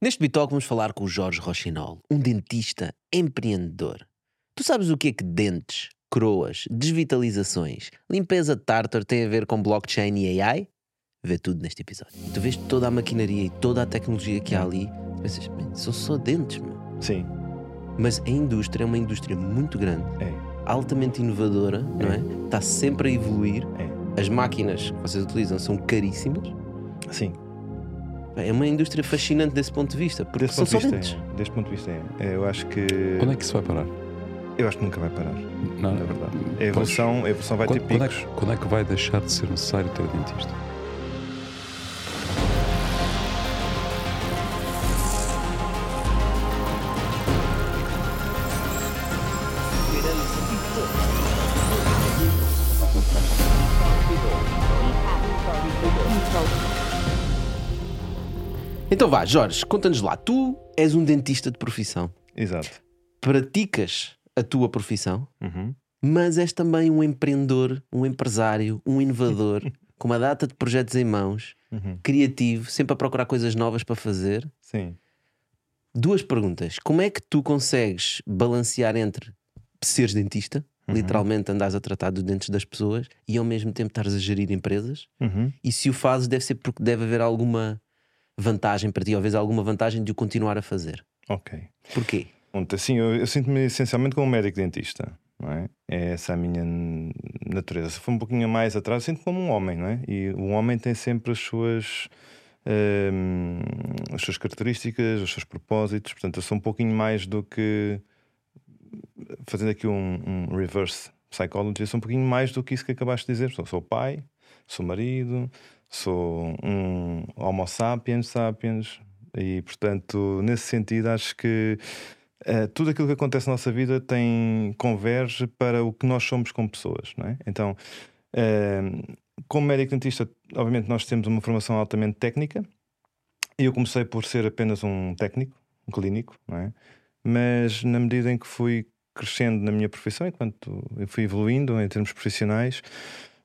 Neste Bitalk vamos falar com o Jorge Rochinol, um dentista empreendedor. Tu sabes o que é que dentes, croas, desvitalizações, limpeza tartar tem a ver com blockchain e AI? Vê tudo neste episódio. Tu vês toda a maquinaria e toda a tecnologia que há ali, pensas, "Man, são só dentes, meu. Sim, Mas a indústria é uma indústria muito grande, é. altamente inovadora, não é? Está sempre a evoluir. É. As máquinas que vocês utilizam são caríssimas. Sim. É uma indústria fascinante desse ponto de vista, porque Desse são ponto, só dentes. é. Deste ponto de vista, é. É, Eu acho que. Quando é que isso vai parar? Eu acho que nunca vai parar, Não, na verdade. A evolução, a evolução vai quando, ter quando é picos. que, quando é que vai deixar de ser necessário ter dentista? Então vá, Jorge, conta-nos lá. Tu és um dentista de profissão. Exato. Praticas a tua profissão, Uhum. mas és também um empreendedor, um empresário, um inovador, com uma data de projetos em mãos, Uhum. criativo, sempre a procurar coisas novas para fazer. Sim. Duas perguntas. Como é que tu consegues balancear entre seres dentista, Uhum. literalmente andares a tratar dos dentes das pessoas, e ao mesmo tempo estares a gerir empresas? Uhum. E se o fazes, deve ser porque deve haver alguma vantagem para ti, ou vezes alguma vantagem de o continuar a fazer. Ok. Porquê? Pronto, assim, eu, eu sinto-me essencialmente como um médico dentista. Não é? é essa a minha natureza. Se for um pouquinho mais atrás, eu sinto como um homem, não é? E o homem tem sempre as suas, hum, as suas características, os seus propósitos. Portanto, eu sou um pouquinho mais do que fazendo aqui um, um reverse psychology, eu sou um pouquinho mais do que isso que acabaste de dizer. Sou, sou pai, sou marido, sou um homo sapiens sapiens, e portanto, nesse sentido, acho que eh, tudo aquilo que acontece na nossa vida tem converge para o que nós somos como pessoas, não é? Então, eh, como médico dentista, obviamente nós temos uma formação altamente técnica. E eu comecei por ser apenas um técnico, um clínico, não é? Mas na medida em que fui crescendo na minha profissão, enquanto eu fui evoluindo em termos profissionais,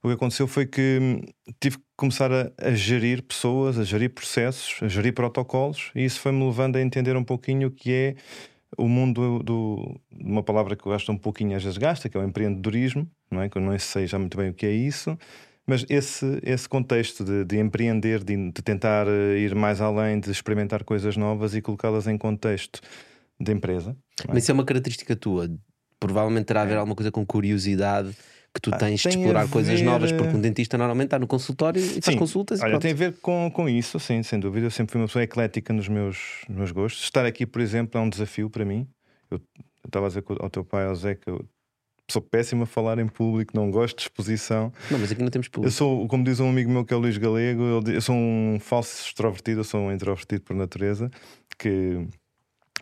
o que aconteceu foi que hum, tive que começar a, a gerir pessoas, a gerir processos, a gerir protocolos, e isso foi-me levando a entender um pouquinho o que é o mundo do, de uma palavra que eu acho um pouquinho às vezes gasta, que é o empreendedorismo, não é? Que eu não sei já muito bem o que é isso, mas esse, esse contexto de, de empreender, de, de tentar eh, ir mais além, de experimentar coisas novas e colocá-las em contexto de empresa. é? Mas isso é uma característica tua. Provavelmente terá a ver alguma coisa com curiosidade que tu Ah, tens de tem a explorar coisas ver, novas, porque eh, um dentista normalmente está no consultório e faz Sim, consultas e Olha, tem a ver com, com isso, sim, sem dúvida. Eu sempre fui uma pessoa eclética nos meus, nos meus gostos. Estar aqui, por exemplo, é um desafio para mim. Eu eu estava a dizer ao teu pai, ao Zé, que eu sou péssimo a falar em público, não gosto de exposição. Não, mas aqui não temos Eu público. sou, como diz um amigo meu que é o Luís Galego, eu sou um falso extrovertido, eu sou um introvertido por natureza, que,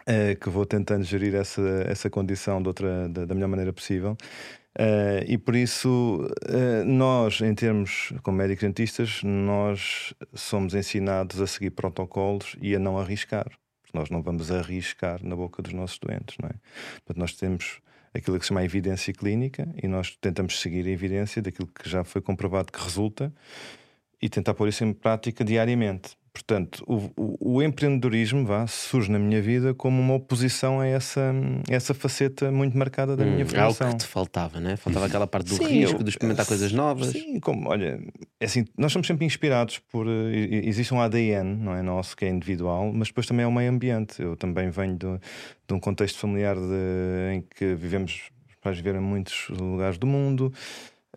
eh, que vou tentando gerir essa, essa condição de outra, da, da melhor maneira possível. Eh, e por isso, eh, nós, em termos como médicos dentistas, nós somos ensinados a seguir protocolos e a não arriscar. Nós não vamos arriscar na boca dos nossos doentes, não é? Portanto, nós temos aquilo que se chama evidência clínica e nós tentamos seguir a evidência daquilo que já foi comprovado que resulta e tentar pôr isso em prática diariamente. Portanto, o, o- o empreendedorismo vá, surge na minha vida como uma oposição a essa, essa faceta muito marcada da minha Hum, é algo formação. que te faltava, né? Faltava aquela parte do Sim, risco, eu- de experimentar coisas novas. Sim, como, olha, é assim, nós somos sempre inspirados por. eh, existe um ADN, não é nosso, que é individual, mas depois também é o meio ambiente. Eu também venho de, de um contexto familiar de- em que vivemos, os pais viveram em muitos lugares do mundo,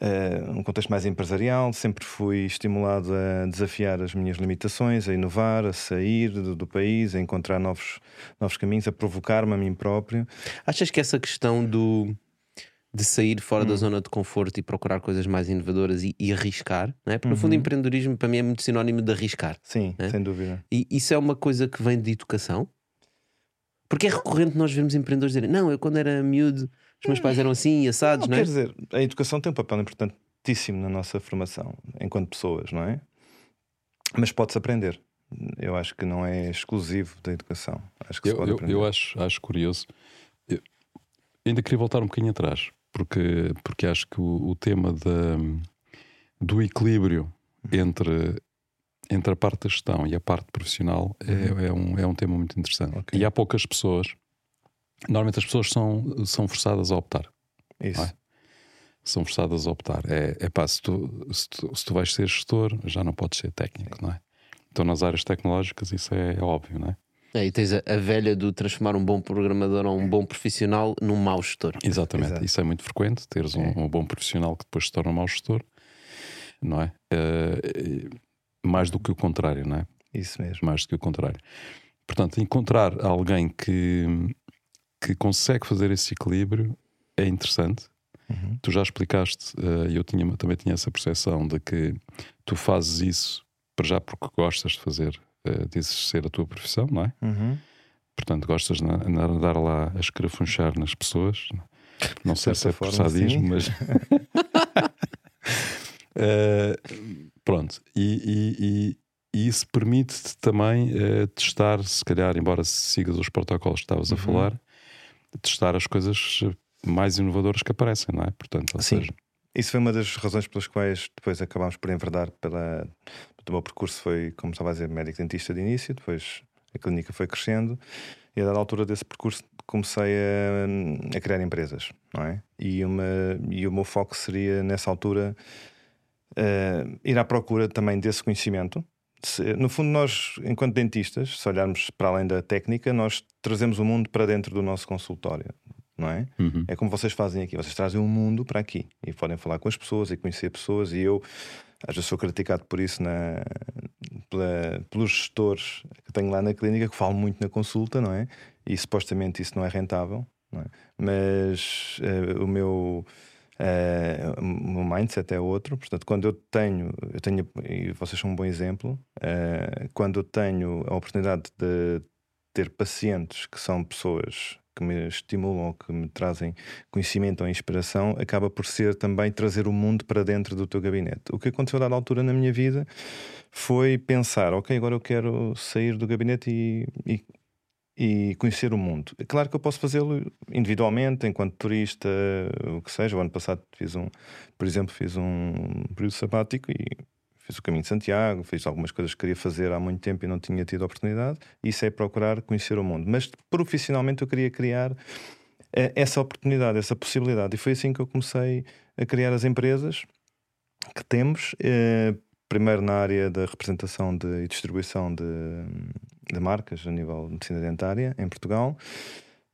eh, um contexto mais empresarial. Sempre fui estimulado a desafiar as minhas limitações, a inovar, a sair do, do país, a encontrar novos, novos caminhos, a provocar-me a mim próprio. Achas que essa questão do de sair fora Hum. da zona de conforto e procurar coisas mais inovadoras e, e arriscar, não é? Porque no Uhum. fundo, empreendedorismo para mim é muito sinónimo de arriscar. Sim, É? sem dúvida. E isso é uma coisa que vem de educação? Porque é recorrente nós vermos empreendedores dizerem: Não, eu quando era miúdo, os meus pais eram assim assados, não, Não, é? quer dizer, a educação tem um papel importantíssimo na nossa formação enquanto pessoas, não é? Mas pode-se aprender. Eu acho que não é exclusivo da educação. Acho que se Eu, pode eu, aprender. eu acho, acho curioso. Eu ainda queria voltar um bocadinho atrás, porque, porque acho que o, o tema da, do equilíbrio entre entre a parte da gestão e a parte profissional é, é um, é um tema muito interessante. Ok. E há poucas pessoas. Normalmente as pessoas são, são forçadas a optar. Isso. Não é? São forçadas a optar. É, é pá, se tu, se, tu, se tu vais ser gestor, já não podes ser técnico, não é? Então, nas áreas tecnológicas, isso é, óbvio, não é? É, e tens a, a velha do transformar um bom programador ou um bom profissional num mau gestor. Exatamente, Exato. isso é muito frequente, teres um, É. um bom profissional que depois se torna um mau gestor, não é? Eh, mais do que o contrário, não é? Isso mesmo. Mais do que o contrário. Portanto, encontrar alguém que, que consegue fazer esse equilíbrio é interessante. Uhum. Tu já explicaste, eh, e eu tinha, também tinha essa percepção de que tu fazes isso para já porque gostas de fazer, uh, de exercer a tua profissão, não é? Uhum. Portanto, gostas de andar lá a escarafunchar nas pessoas. Não sei se é por sadismo, mas. Eh, pronto, e, e- e- e isso permite-te também eh, testar, se calhar, embora sigas os protocolos que estavas a Uhum. falar, testar as coisas mais inovadoras que aparecem, não é? Portanto, ou Sim. seja, Isso foi uma das razões pelas quais depois acabámos por enverdar pela. O meu percurso foi, como estava a dizer, médico dentista de início, depois a clínica foi crescendo e a dada altura desse percurso comecei a, a criar empresas, não é? E, uma, e o meu foco seria nessa altura eh, ir à procura também desse conhecimento. No fundo, nós, enquanto dentistas, se olharmos para além da técnica, nós trazemos o mundo para dentro do nosso consultório, não é? uhum. É como vocês fazem aqui, vocês trazem o mundo para aqui e podem falar com as pessoas e conhecer pessoas. E eu, às vezes, sou criticado por isso na, pela- pelos gestores que tenho lá na clínica, que falam muito na consulta, não é? E supostamente isso não é rentável, não é? Mas eh, o meu. Eh, o meu mindset é outro, portanto, quando eu tenho, eu tenho, e vocês são um bom exemplo, eh, quando eu tenho a oportunidade de ter pacientes que são pessoas que me estimulam que me trazem conhecimento ou inspiração, acaba por ser também trazer o mundo para dentro do teu gabinete. O que aconteceu a dada altura na minha vida foi pensar: ok, agora eu quero sair do gabinete e, e, e conhecer o mundo. É claro que eu posso fazê-lo individualmente, enquanto turista, o que seja. O ano passado fiz um, por exemplo, fiz um período sabático e fiz o caminho de Santiago, fiz algumas coisas que queria fazer há muito tempo e não tinha tido oportunidade. Isso é procurar conhecer o mundo. Mas profissionalmente eu queria criar eh, essa oportunidade, essa possibilidade. E foi assim que eu comecei a criar as empresas que temos. eh, primeiro na área da representação de, e distribuição de, de marcas a nível de medicina dentária em Portugal.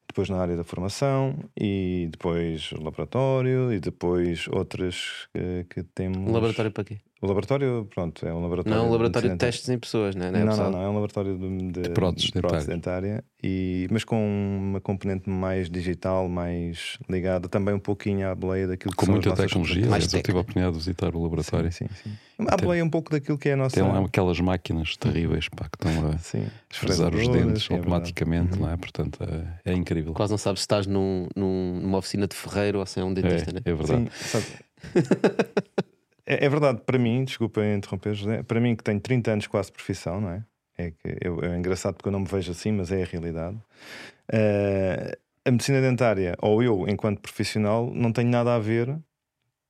Depois na área da formação e depois laboratório e depois outras que, que temos. Laboratório para quê? O laboratório, pronto, é um laboratório. Não, um laboratório de medicina testes em pessoas, né? dentária. é Não, não, não, é um laboratório de, de, De dentárias. dentária, e, mas com uma componente mais digital, mais ligada também um pouquinho à boleia daquilo que com são muita tecnologia. Mais eu tive a oportunidade de visitar o laboratório. Sim, sim, sim. À boleia um pouco daquilo que é a nossa. Tem lá aquelas máquinas terríveis pá, que estão a Sim, os dentes sim, é verdade. automaticamente, não é? Portanto, é, é incrível. Quase não sabes se estás num, num- numa oficina de ferreiro ou se é um dentista, é, né? é verdade. Sim, sabe? é, é verdade, para mim, desculpa interromper, José, para mim que tenho 30 anos quase de profissão, não é? É, que eu, é engraçado porque eu não me vejo assim, mas é a realidade. Eh, a medicina dentária, ou eu, enquanto profissional, não tenho nada a ver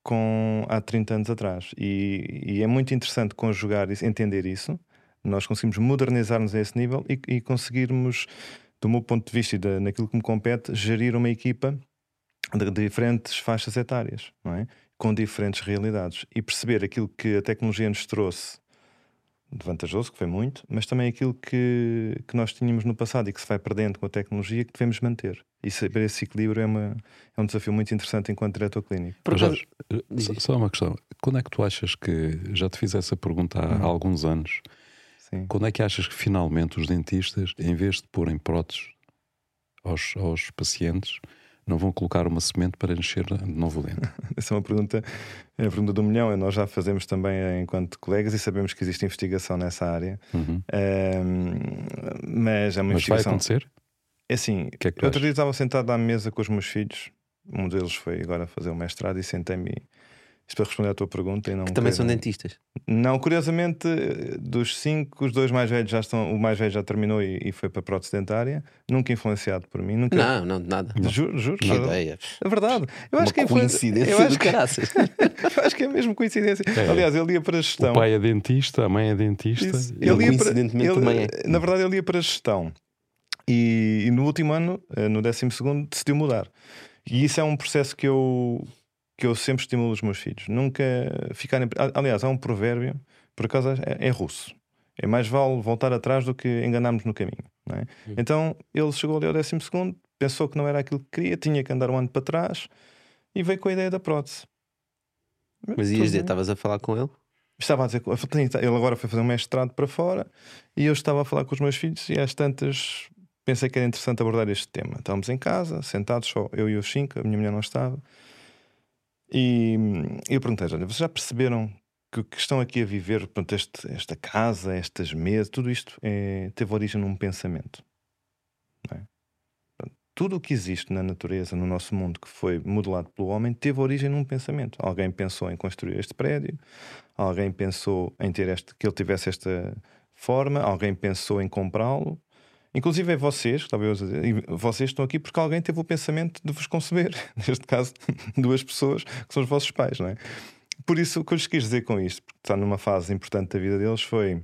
com há 30 anos atrás. E, e é muito interessante conjugar isso, entender isso. Nós conseguimos modernizar-nos a esse nível e, e conseguirmos, do meu ponto de vista e da, naquilo que me compete, gerir uma equipa de diferentes faixas etárias, não é? Com diferentes realidades e perceber aquilo que a tecnologia nos trouxe de vantajoso, que foi muito, mas também aquilo que, que nós tínhamos no passado e que se vai perdendo com a tecnologia que devemos manter. E saber esse equilíbrio é, uma, é um desafio muito interessante enquanto diretor clínico. Por Jorge, diz só, uma questão. Quando é que tu achas que, já te fiz essa pergunta há, Hum. há alguns anos, Sim. quando é que achas que finalmente os dentistas, em vez de porem próteses aos, aos pacientes, não vão colocar uma semente para encher de novo dente? Essa é uma pergunta, é a pergunta do milhão. Nós já fazemos também eh, enquanto colegas e sabemos que existe investigação nessa área, Uhum. Ahm, mas é uma Mas vai investigação. acontecer? É assim, que é que outro dia estava sentado à mesa com os meus filhos. Um deles foi agora fazer o mestrado e sentei-me Isto para responder à tua pergunta. E não Que também são dentistas. Não, curiosamente, dos cinco, os dois mais velhos já estão. O mais velho já terminou e, e foi para a prótese dentária. Nunca influenciado por mim. Nunca. Não, não, de nada. Juro, juro. Que ideia. É verdade. Eu Uma acho que a influência- coincidência Eu do acho que, eu acho que é mesmo coincidência. É. Aliás, ele ia para a gestão. O pai é dentista, a mãe é dentista. Isso. Ele ia para, ele- também é. Na verdade, ele ia para a gestão. E, e no último ano, eh, no décimo segundo, decidiu mudar. E isso é um processo que eu, que eu sempre estimulo os meus filhos. Nunca ficarem. Aliás, há um provérbio, por acaso é, é russo. É mais vale voltar atrás do que enganarmos no caminho. é? Hum. Então ele chegou ali ao décimo segundo, pensou que não era aquilo que queria, tinha que andar um ano para trás e veio com a ideia da prótese. Mas Tudo ias dizer, estavas a falar com ele? Estava a dizer ele agora foi fazer um mestrado para fora e eu estava a falar com os meus filhos e às tantas pensei que era interessante abordar este tema. Estávamos em casa, sentados só eu e os cinco, a minha mulher não estava. E eu perguntei: olha, vocês já perceberam que o que estão aqui a viver, portanto, este- esta casa, estas mesas, tudo isto é, teve origem num pensamento. é? Tudo o que existe na natureza, no nosso mundo, que foi modelado pelo homem, teve origem num pensamento. Alguém pensou em construir este prédio, alguém pensou em ter este, que ele tivesse esta forma, alguém pensou em comprá-lo. Inclusive é vocês, e vocês estão aqui porque alguém teve o pensamento de vos conceber. Neste caso, duas pessoas que são os vossos pais, não é? Por isso, o que eu lhes quis dizer com isto, porque está numa fase importante da vida deles, foi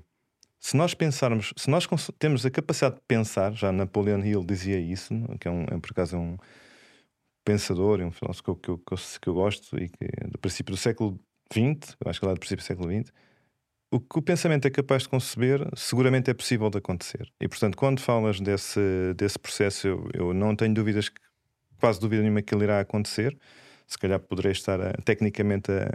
se nós pensarmos, se nós temos a capacidade de pensar, já Napoleon Hill dizia isso, que é, um, é por acaso um pensador, é um filósofo que eu, que eu, que eu, que eu gosto e que é do princípio do século XX, eu acho que ele é do princípio do século XX, o que o pensamento é capaz de conceber, seguramente é possível de acontecer. E portanto, quando falas desse, desse processo, eu, eu não tenho dúvidas, quase dúvida nenhuma que ele irá acontecer. Se calhar poderei estar a- tecnicamente a,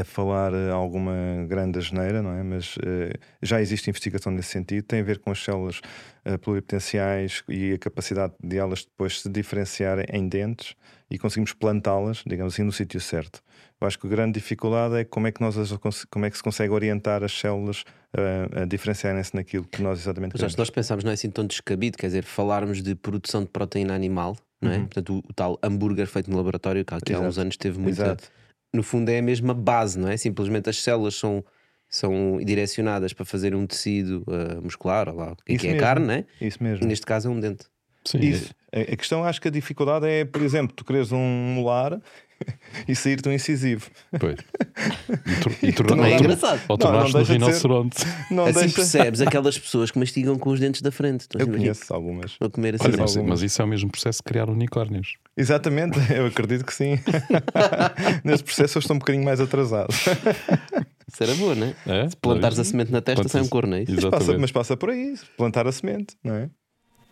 a falar eh, alguma grande asneira, não é? Mas eh, já existe investigação nesse sentido, tem a ver com as células eh, pluripotenciais e a capacidade de elas depois se diferenciarem em dentes e conseguimos plantá-las, digamos assim, no sítio certo. Eu acho que a grande dificuldade é como é que, nós as, como é que se consegue orientar as células eh, a diferenciarem-se naquilo que nós exatamente Mas acho queremos. que nós pensarmos não é assim tão descabido, quer dizer, falarmos de produção de proteína animal, não é? Uhum. Portanto, o, o tal hambúrguer feito no laboratório, que há Exato. uns anos teve muita. Exato. No fundo, é a mesma base, não é? Simplesmente as células são, são direcionadas para fazer um tecido eh, muscular, ou lá, que é, Isso que é a mesmo. carne, não é? Isso E mesmo. neste caso é um dente. Sim, Isso. A a questão, acho que a dificuldade é, por exemplo, tu queres um molar e sair-te um incisivo. Pois. E, e tor Também é engraçado. Ou tornaste no deixa de ser. rinoceronte. Não assim deixa... percebes aquelas pessoas que mastigam com os dentes da frente. Eu conheço algumas. A comer assim. Olha, mas, algumas. mas isso é o mesmo processo de criar unicórnios. Exatamente, eu acredito que sim. Nesse processo eu estou um bocadinho mais atrasado. Isso era boa, não é? É? Se plantares a semente na testa, Plantas- sai um corno, é isso? Mas passa, mas passa por aí, plantar a semente, não é?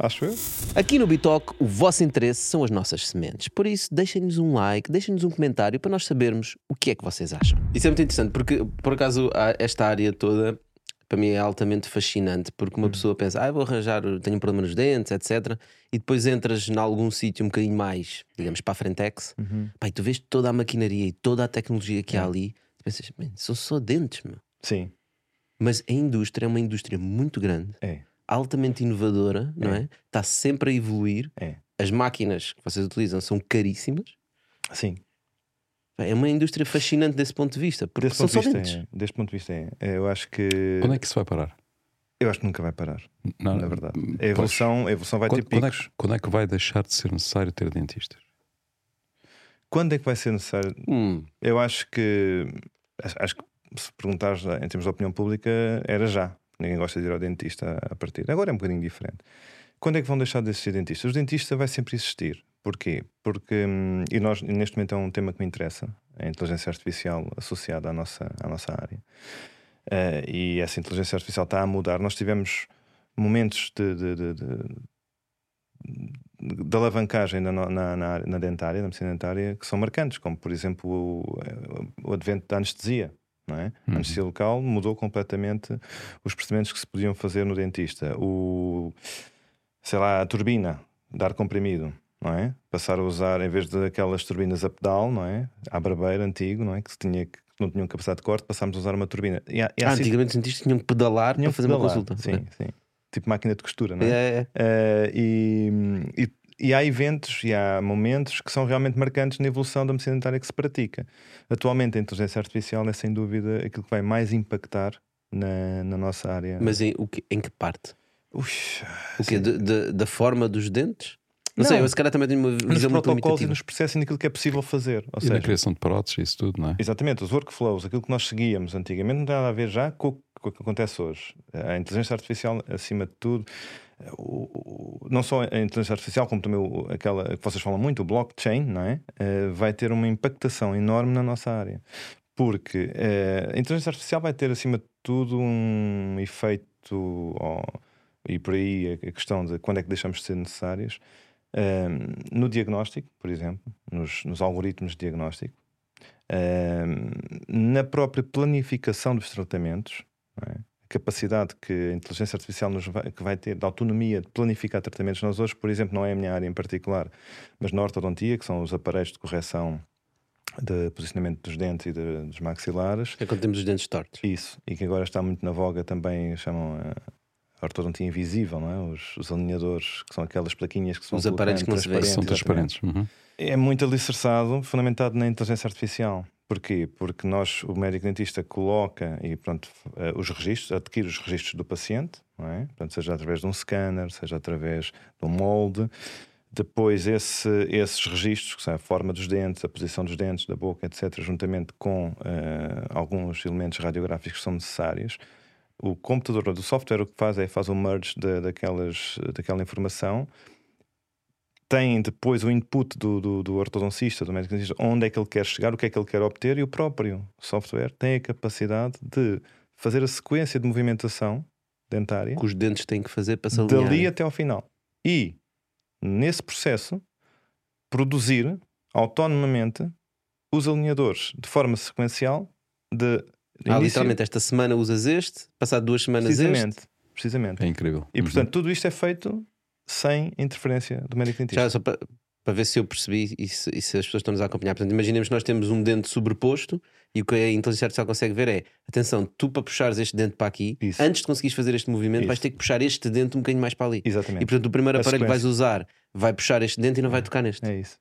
Acho eu. Aqui no Bitoque, o vosso interesse são as nossas sementes. Por isso, deixem-nos um like, deixem-nos um comentário para nós sabermos o que é que vocês acham. Isso é muito interessante, porque, por acaso, esta área toda, para mim, é altamente fascinante, porque uma pessoa pensa, ah, vou arranjar, tenho um problema nos dentes, etc. E depois entras em algum sítio um bocadinho mais, digamos, para a frentex, pá, e tu vês toda a maquinaria e toda a tecnologia que há ali, tu pensas, "Man, são só dentes, meu. Sim, Mas a indústria é uma indústria muito grande, é. Altamente inovadora, não é? Está sempre a evoluir. É. As máquinas que vocês utilizam são caríssimas. Sim. É uma indústria fascinante desse ponto de vista, porque Desse são ponto, só vista, dentes. é. Deste ponto de vista é. É, Eu acho que. Quando é que isso vai parar? Eu acho que nunca vai parar, Não, na verdade. A pois. evolução, a evolução vai Quando, ter quando é picos. que, quando é que vai deixar de ser necessário ter dentistas? Quando é que vai ser necessário? Hum, Eu acho que. acho- Acho que se perguntares em termos de opinião pública, era já. Ninguém gosta de ir ao dentista a partir. Agora é um bocadinho diferente. Quando é que vão deixar de existir dentistas? Os dentistas vai sempre existir. Porquê? Porque, hum, e nós, neste momento é um tema que me interessa, a inteligência artificial associada à nossa, à nossa área. Eh, e essa inteligência artificial está a mudar. Nós tivemos momentos de, de, de, de- de alavancagem na, na, na, na dentária, na medicina dentária, que são marcantes, como por exemplo o, o advento da anestesia. Não é? A Uhum. anestesia local mudou completamente os procedimentos que se podiam fazer no dentista. O, sei lá, a turbina de ar comprimido, não é? Passar a usar, em vez daquelas turbinas a pedal, não é? À barbeira antigo, não é? Que, tinha, que não tinham capacidade de corte, passámos a usar uma turbina. E e ah, sit- antigamente os dentistas tinham que pedalar tinham para fazer uma pedalar. consulta. Sim, sim. Tipo máquina de costura, não é? É, é, é. Eh, e, e, e há eventos e há momentos que são realmente marcantes na evolução da medicina dentária que se pratica. Atualmente, a inteligência artificial é sem dúvida aquilo que vai mais impactar na, na nossa área. Mas em, o que, em que parte? O quê? De- de- da forma dos dentes? Não, Não. sei, eu se calhar também tenho uma nos visão muito protocolos e nos processos e naquilo que é possível fazer. Ou E na seja, criação de próteses, isso tudo, não é? Exatamente, os workflows, aquilo que nós seguíamos antigamente, não tem nada a ver já com, o- com o que acontece hoje. A inteligência artificial, acima de tudo, o- o- não só a inteligência artificial, como também o- aquela que vocês falam muito, o blockchain, não é? Eh, vai ter uma impactação enorme na nossa área. Porque eh, a inteligência artificial vai ter, acima de tudo, um efeito, ó, e por aí a a questão de quando é que deixamos de ser necessários, eh, no diagnóstico, por exemplo, nos, nos algoritmos de diagnóstico, Ahm, na própria planificação dos tratamentos, é? Capacidade que a inteligência artificial nos vai, que vai ter de autonomia de planificar tratamentos. Nós hoje, por exemplo, não é a minha área em particular, mas na ortodontia, que são os aparelhos de correção de posicionamento dos dentes e de- dos maxilares, É quando temos os dentes tortos. isso, e que agora está muito na voga também, chamam a ortodontia invisível, não é? Os, os alinhadores, que são aquelas plaquinhas que são Os aparelhos que não se veem. São transparentes, transparentes. Uhum. é muito alicerçado, fundamentado na inteligência artificial. Porquê? Porque nós, o médico dentista, coloca e pronto, eh, os registros, adquire os registros do paciente, não é? Seja através de um scanner, seja através de um molde. Depois, esse, esses registros, que são a forma dos dentes, a posição dos dentes, da boca, etc., juntamente com eh, alguns elementos radiográficos que são necessários, o computador do software o que faz é faz o merge da- daquelas, daquela informação tem depois o input do, do, do ortodoncista, do médico dentista, onde é que ele quer chegar, o que é que ele quer obter, e o próprio software tem a capacidade de fazer a sequência de movimentação dentária Que os dentes têm que fazer para se alinhar. dali até ao final. E, nesse processo, produzir autonomamente os alinhadores de forma sequencial de Ah, início- literalmente, esta semana usas este, passado duas semanas este. precisamente, precisamente. É incrível. E Uhum. portanto, tudo isto é feito sem interferência do médico dentista. Já só para, para ver se eu percebi e se, e se as pessoas estão-nos a acompanhar. Portanto, imaginemos que nós temos um dente sobreposto e o que a inteligência artificial consegue ver é: atenção, tu para puxares este dente para aqui, Isso. antes de conseguires fazer este movimento, vais Isso. ter que puxar este dente um bocadinho mais para ali. Exatamente. E portanto, o primeiro A aparelho que vais sequência. usar vai puxar este dente e não vai tocar neste. É isso.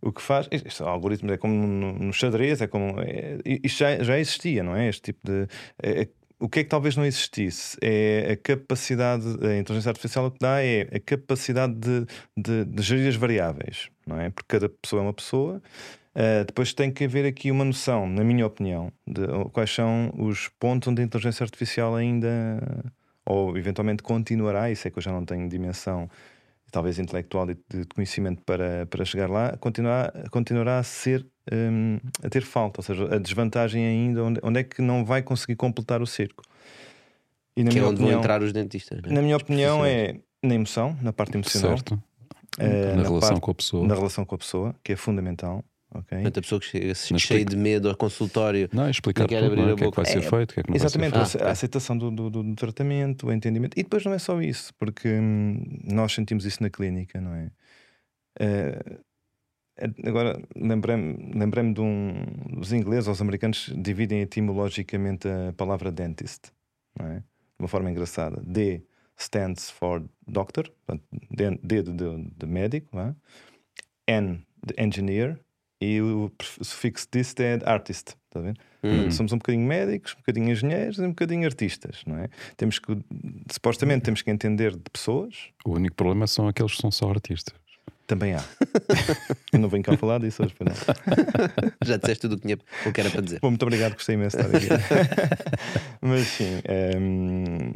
O que faz, este algoritmo é como no, no xadrez, é como. É, isto já, já existia, não é? Este tipo de. é- é- o que é que talvez não existisse? É a capacidade, a inteligência artificial o que dá é a capacidade de, de, de gerir as variáveis, não é? Porque cada pessoa é uma pessoa. Uh, depois tem que haver aqui uma noção, na minha opinião, de quais são os pontos onde a inteligência artificial ainda, ou eventualmente continuará, isso é que eu já não tenho dimensão talvez intelectual e de conhecimento para, para chegar lá, continuará, continuará a ser hum, a ter falta, ou seja, a desvantagem ainda, onde, onde é que não vai conseguir completar o circo. E na Que é minha onde vão opinião, entrar os dentistas. não é? na minha opinião é na emoção, na parte emocional, Certo. eh, na, na relação parte- com a pessoa. na relação com a pessoa, que é fundamental. ok? Portanto, a pessoa que chega cheia explica- de medo ao consultório. Não, é explicar Não quer tudo, abrir não é? a o que é que vai ser É, feito, o que é que não Exatamente, ser ace- a aceitação do, do, do- tratamento, o entendimento. E depois não é só isso, porque hum, nós sentimos isso na clínica, não é? Eh, agora, lembrei-me lembrei de um. Os ingleses ou os americanos dividem etimologicamente a palavra dentist, é? De uma forma engraçada. D stands for doctor, portanto, D de, de, de médico, é? N de engineer e o sufixo dist é artist, a ver? Hum. Somos um bocadinho médicos, um bocadinho engenheiros e um bocadinho artistas, não é? Temos que, supostamente, temos que entender de pessoas, O único problema são aqueles que são só artistas. Também há. Eu não venho cá falar disso hoje. Já disseste tudo o que, tinha, o que era para dizer. Bom, muito obrigado, gostei imenso de estar aqui. Mas sim, ehm,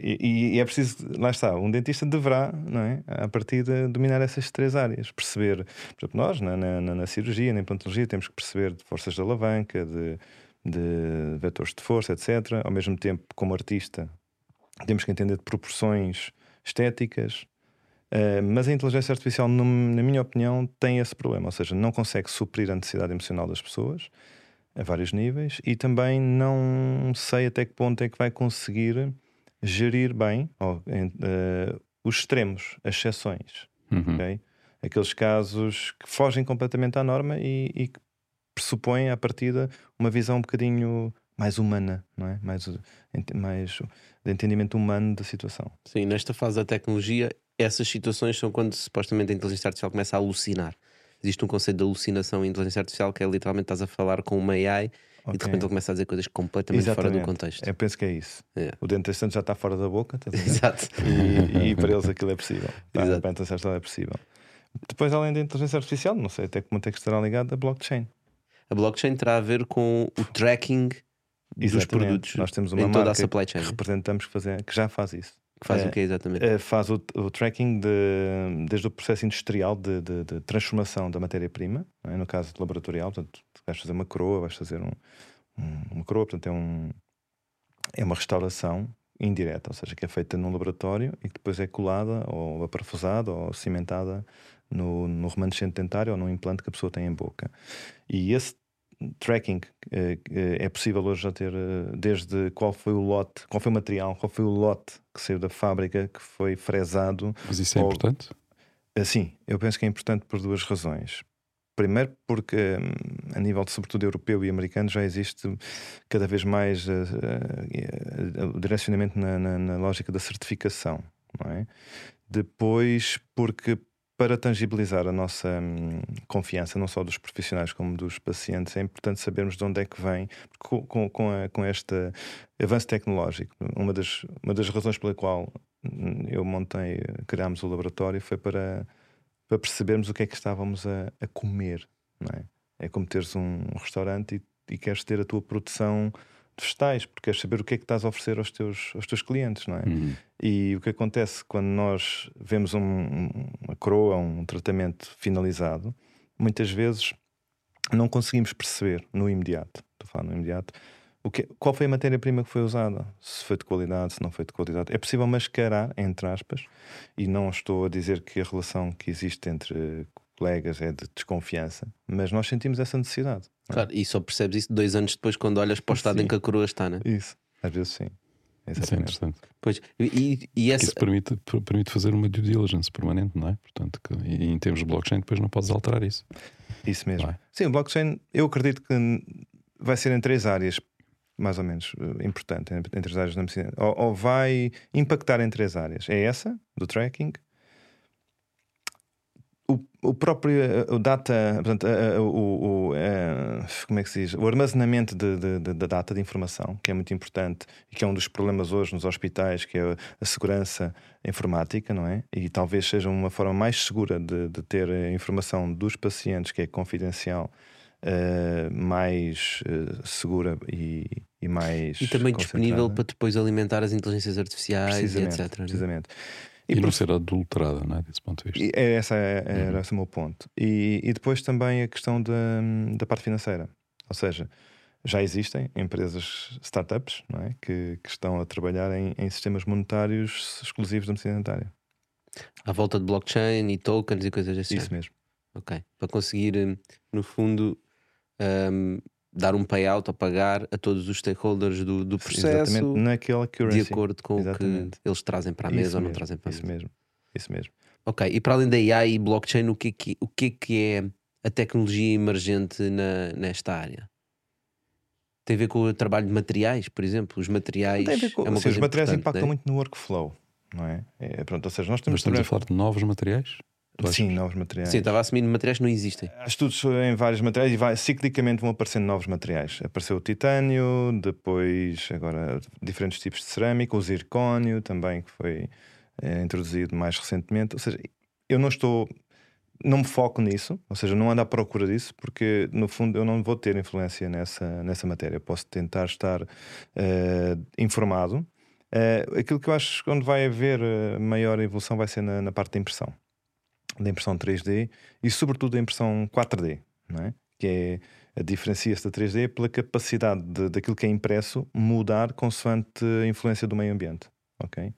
e, e é preciso, lá está, um dentista deverá, não é? A partir de dominar essas três áreas, perceber, por exemplo, nós na, na, na- na cirurgia, na implantologia, temos que perceber de forças de alavanca, de, de vetores de força, etc. Ao mesmo tempo, como artista, temos que entender de proporções estéticas. Uh, mas a inteligência artificial, num- na minha opinião, tem esse problema, ou seja, não consegue suprir a necessidade emocional das pessoas a vários níveis e também não sei até que ponto é que vai conseguir gerir bem em- uh, os extremos, as exceções, Uhum. ok? aqueles casos que fogem completamente à norma e, e que pressupõem à partida uma visão um bocadinho mais humana, não é? Mais, mais de entendimento humano da situação. Sim, nesta fase da tecnologia, essas situações são quando supostamente a inteligência artificial começa a alucinar. Existe um conceito de alucinação em inteligência artificial que é literalmente estás a falar com uma AI e de repente ele começa a dizer coisas completamente fora do Exatamente. contexto. Eu penso que é isso. É. O dente já está fora da boca, estás a ver? Exato. e, e para eles aquilo é possível. Tá, Exato. para a inteligência artificial é possível. Depois, além da inteligência artificial, não sei até que ponto é que estará ligado a blockchain. A blockchain terá a ver com o tracking dos Exatamente. produtos Nós temos uma em toda a marca supply chain. que representamos que, fazer, que já faz isso. Que faz É, o que exatamente? Eh, faz o, o tracking de- desde o processo industrial de, de- de transformação da matéria-prima, é? no caso de laboratorial, portanto, vais fazer uma coroa, vais fazer um, um- uma coroa, portanto, é, um, é uma restauração indireta, ou seja, que é feita num laboratório e que depois é colada ou aparafusada ou cimentada no, no remanescente dentário ou no implante que a pessoa tem em boca. E esse tracking eh, é possível hoje já ter eh, desde qual foi o lote, qual foi o material, qual foi o lote que saiu da fábrica que foi fresado. Mas isso é Ou- importante? Eh, Sim, eu penso que é importante por duas razões. Primeiro, porque hum, a nível, de, sobretudo, europeu e americano, já existe cada vez mais o direcionamento na, na- na lógica da certificação. Não é? Depois, porque para tangibilizar a nossa hum, confiança, não só dos profissionais como dos pacientes, é importante sabermos de onde é que vem, com, com, com, a- com este avanço tecnológico, uma das, uma das razões pela qual hum, eu montei, criámos o laboratório foi para, para percebermos o que é que estávamos a, a comer. Não é? é como teres um restaurante e, e queres ter a tua produção vegetais, porque queres saber o que é que estás a oferecer aos teus, aos teus clientes, não é? Uhum. E o que acontece quando nós vemos um- um- uma coroa, um tratamento finalizado, muitas vezes não conseguimos perceber no imediato, estou a falar no imediato, o que, qual foi a matéria-prima que foi usada, se foi de qualidade, se não foi de qualidade. É possível mascarar, entre aspas, e não estou a dizer que a relação que existe entre colegas é de desconfiança, mas nós sentimos essa necessidade. é? Claro, e só percebes isso dois anos depois quando olhas para o estado Sim. em que a coroa está, né? Isso, às vezes sim. Isso é Exatamente. interessante. Pois, e, e essa, Isso permite, per- permite fazer uma due diligence permanente, não é? Portanto, que, e em termos de blockchain, depois não podes alterar isso. Isso mesmo. É? Sim, o blockchain, eu acredito que vai ser em três áreas, mais ou menos, eh, importante, em, em três áreas da medicina. Ou, ou vai impactar em três áreas. É essa, do tracking. O, o próprio eh, o data, portanto, eh, eh, o, o, como é que se diz? O armazenamento de, de, de- da data de informação, que é muito importante e que é um dos problemas hoje nos hospitais, que é a segurança informática, não é? E talvez seja uma forma mais segura de, de ter a informação dos pacientes, que é confidencial, eh, mais eh, segura e, e mais. e também disponível para depois alimentar as inteligências artificiais e precisamente, etc. né? E, por não ser adulterada, não é? Desse ponto de vista. e é essa é- era Uhum. esse o meu ponto. E, e depois também a questão da, da parte financeira. Ou seja, já existem empresas, startups, não é? que, que estão a trabalhar em, em sistemas monetários exclusivos da medicina dentária. À volta de blockchain e tokens e coisas assim. Isso mesmo. Ok. Para conseguir, hum, no fundo, hum, dar um payout ou pagar a todos os stakeholders do, do processo Exatamente naquela currency. de acordo com Exatamente. o que eles trazem para a Isso mesa ou não mesmo, trazem para a Isso mesa. mesmo. Isso mesmo. Ok. E para além da AI e blockchain, o que é que, o que, é, que é a tecnologia emergente na, nesta área? Tem a ver com o trabalho de materiais, por exemplo? Os materiais. Tem a ver com, é uma sim, coisa os materiais impactam né? muito no workflow, não é? É, pronto, ou seja, nós temos Mas estamos a falar de novos materiais? Sim, novos materiais. Sim, estava a assumir materiais que não existem. Há estudos em vários materiais e vai, ciclicamente vão aparecendo novos materiais. Apareceu o titânio, depois agora diferentes tipos de cerâmica, o zircónio também, que foi eh, introduzido mais recentemente. Ou seja, eu não estou, não me foco nisso, ou seja, não ando à procura disso, porque no fundo eu não vou ter influência nessa, nessa matéria. Eu posso tentar estar eh, informado. Eh, aquilo que eu acho que onde vai haver maior evolução vai ser na, na parte da impressão da impressão 3D e sobretudo da impressão 4D, não é? que é a diferencia-se da 3D pela capacidade de, daquilo que é impresso mudar consoante a influência do meio ambiente. ok?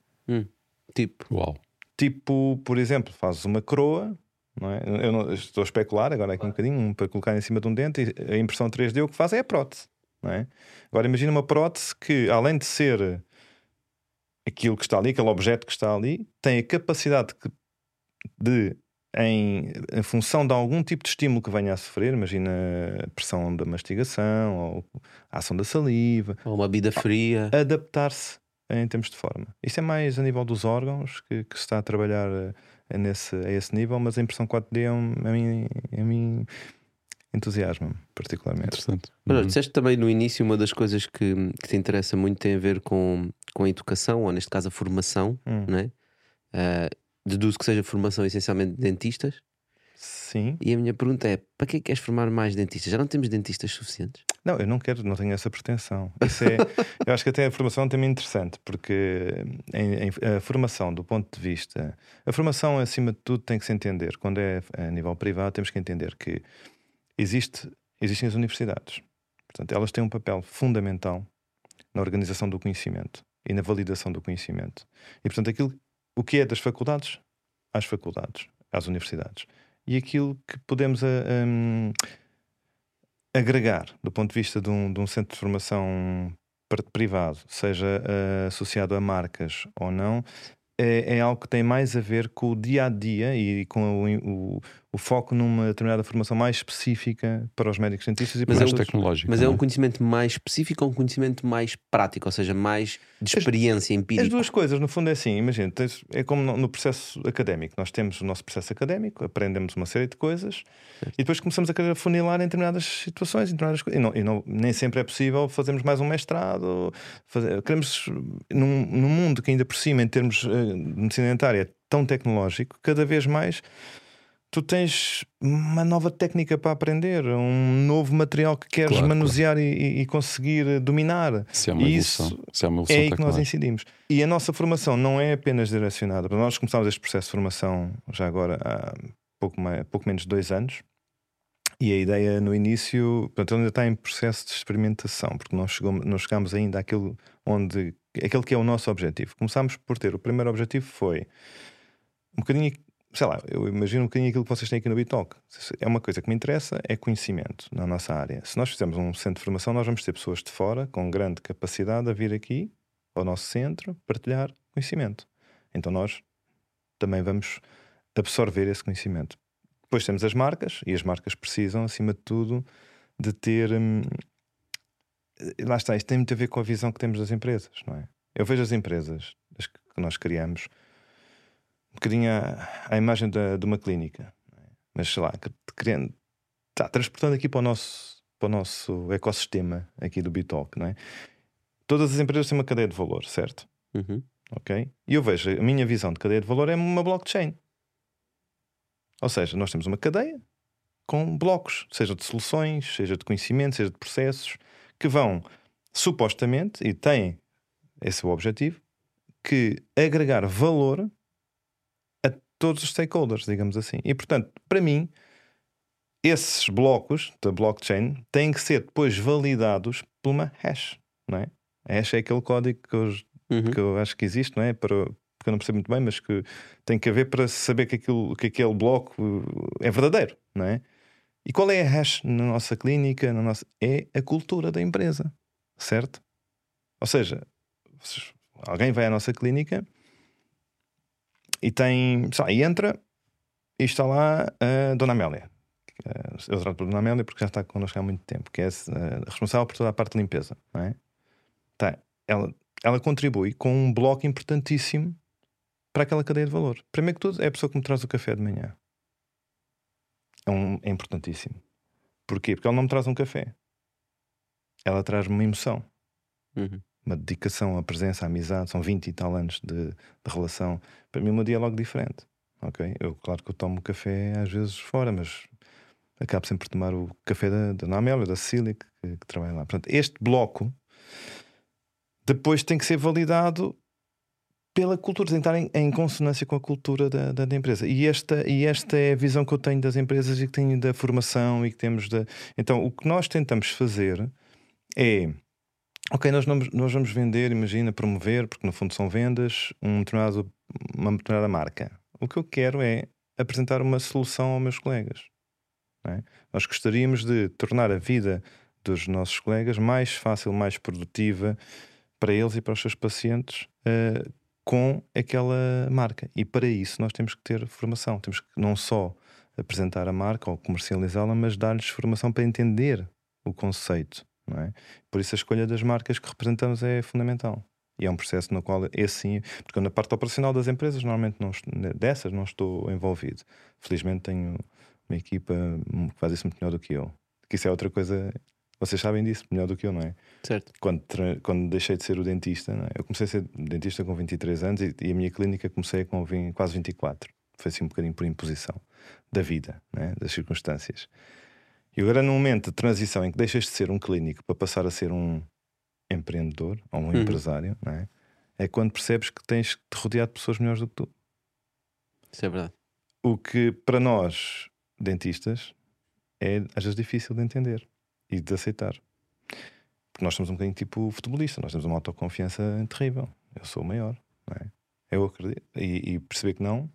Tipo, Uau. Tipo, por exemplo, fazes uma coroa, não é? eu não- estou a especular agora aqui um bocadinho para colocar em cima de um dente e a impressão 3D o que faz é a prótese. Não é? Agora imagina uma prótese que, além de ser aquilo que está ali, aquele objeto que está ali, tem a capacidade que- de, em, em função de algum tipo de estímulo que venha a sofrer, imagina a pressão da mastigação ou a ação da saliva, ou uma bebida fria. adaptar-se em termos de forma. Isso é mais a nível dos órgãos que, que se está a trabalhar uh, nesse, a esse nível, mas a impressão 4D é um, a mim, a mim entusiasma-me particularmente. Interessante. Mas Uhum. disseste também no início uma das coisas que, que te interessa muito tem a ver com, com a educação, ou neste caso a formação, Hum. não é? Ah, deduzo que seja formação essencialmente de dentistas. Sim. E a minha pergunta é: para que é que queres formar mais dentistas? Já não temos dentistas suficientes? Não, eu não quero, não tenho essa pretensão. É, eu acho que até a formação é um tema interessante, porque em- em- a formação, do ponto de vista. A formação, acima de tudo, tem que se entender. Quando é a nível privado, temos que entender que existe, existem as universidades. Portanto, elas têm um papel fundamental na organização do conhecimento e na validação do conhecimento. E, portanto, aquilo, o que é das faculdades, às faculdades, às universidades. E aquilo que podemos a- hum, agregar do ponto de vista de um, de um centro de formação privado, seja eh, associado a marcas ou não, é, é algo que tem mais a ver com o dia a dia e com o, o- o foco numa determinada formação mais específica para os médicos dentistas e Mas para é um- os- tecnológico. Mas é não um conhecimento mais específico ou um conhecimento mais prático, ou seja, mais de experiência As empírica? duas coisas, no fundo, é assim: imagina, tens- é como no, no processo académico. Nós temos o nosso processo académico, aprendemos uma série de coisas e depois começamos a querer funilar em determinadas situações, em determinadas coisas. E, não, e não- nem sempre é possível fazermos mais um mestrado. Fazer, queremos, num, num mundo que ainda por cima, em termos eh, de medicina dentária, é tão tecnológico, cada vez mais. Tu tens uma nova técnica para aprender, um novo material que queres Claro, manusear e- E, e conseguir dominar. Se é uma E evolução, isso se é uma evolução É aí que nós incidimos. E a nossa formação não é apenas direcionada. Nós começámos este processo de formação já agora há pouco, mais, pouco menos de dois anos. E a ideia no início, portanto, ainda está em processo de experimentação, porque nós chegamos, não chegámos ainda àquilo onde aquele que é o nosso objetivo. Começámos por ter o primeiro objetivo foi um bocadinho, sei lá, eu imagino um bocadinho aquilo que vocês têm aqui no Bitalk. É uma coisa que me interessa, é conhecimento na nossa área. Se nós fizermos um centro de formação, nós vamos ter pessoas de fora com grande capacidade a vir aqui ao nosso centro partilhar conhecimento. Então nós também vamos absorver esse conhecimento. Depois temos as marcas, e as marcas precisam, acima de tudo, de ter. hum, lá está, isto tem muito a ver com a visão que temos das empresas, não é? Eu vejo as empresas as que nós criamos bocadinho à, à imagem da, de uma clínica, é? mas sei lá, que- querendo, tá, transportando aqui para o nosso, para o nosso ecossistema aqui do Bitalk, não é? Todas as empresas têm uma cadeia de valor, certo? Uhum. ok? E eu vejo, a minha visão de cadeia de valor é uma blockchain. Ou seja, nós temos uma cadeia com blocos, seja de soluções, seja de conhecimento, seja de processos, que vão supostamente, e têm esse é o objetivo, que agregar valor todos os stakeholders, digamos assim. E portanto, para mim, esses blocos da blockchain têm que ser depois validados por uma hash, não é? A hash é aquele código que eu Uhum. que eu acho que existe, não é? Para, porque eu não percebo muito bem, mas que tem que haver para saber que, aquilo, que aquele bloco uh, é verdadeiro, não é? E qual é a hash na nossa clínica? Na nossa... É a cultura da empresa, certo? Ou seja, alguém vai à nossa clínica e tem, lá, e entra e está lá a Dona Amélia. Eu trato por Dona Amélia porque já está connosco há muito tempo, que é responsável por toda a parte de limpeza, não é? Tá, ela, ela contribui com um bloco importantíssimo para aquela cadeia de valor. Primeiro que tudo, é a pessoa que me traz o café de manhã. É, um, é importantíssimo. Porquê? Porque ela não me traz um café. Ela traz-me uma emoção, Uhum. Uma dedicação, a presença, a amizade. São 20 e tal anos de, de relação. Para mim, o meu dia é logo diferente. Ok? Eu, claro que eu tomo café às vezes fora, mas acabo sempre por tomar o café da, da Ana Amélia, da Cecília, que, que trabalha lá. Portanto, este bloco depois tem que ser validado pela cultura, tem que estar em, em consonância com a cultura da, da, da empresa. E esta, e esta é a visão que eu tenho das empresas e que tenho da formação e que temos da. Então, o que nós tentamos fazer é. Ok, nós, não, nós vamos vender, imagina, promover, porque no fundo são vendas, um determinado, uma determinada marca. O que eu quero é apresentar uma solução aos meus colegas. é? Nós gostaríamos de tornar a vida dos nossos colegas mais fácil, mais produtiva para eles e para os seus pacientes uh, com aquela marca. E para isso nós temos que ter formação. Temos que não só apresentar a marca ou comercializá-la, mas dar-lhes formação para entender o conceito. É? Por isso a escolha das marcas que representamos é fundamental. E é um processo no qual esse sim, porque na parte operacional das empresas, normalmente não, dessas não estou envolvido. Felizmente tenho uma equipa que faz isso muito melhor do que eu. Que isso é outra coisa, vocês sabem disso melhor do que eu, não é? Certo. Quando, quando deixei de ser o dentista, é? eu comecei a ser dentista com 23 anos e, e a minha clínica comecei com 20, quase 24. Foi assim um bocadinho por imposição da vida, é? das circunstâncias. E agora, no momento de transição em que deixas de ser um clínico para passar a ser um empreendedor ou um uhum. empresário, é? é? quando percebes que tens que te rodear de pessoas melhores do que tu. Isso é verdade. O que para nós, dentistas, é às vezes difícil de entender e de aceitar. Porque nós somos um bocadinho tipo futebolista, nós temos uma autoconfiança terrível. Eu sou o maior, não é? Eu acredito. E, e perceber que não,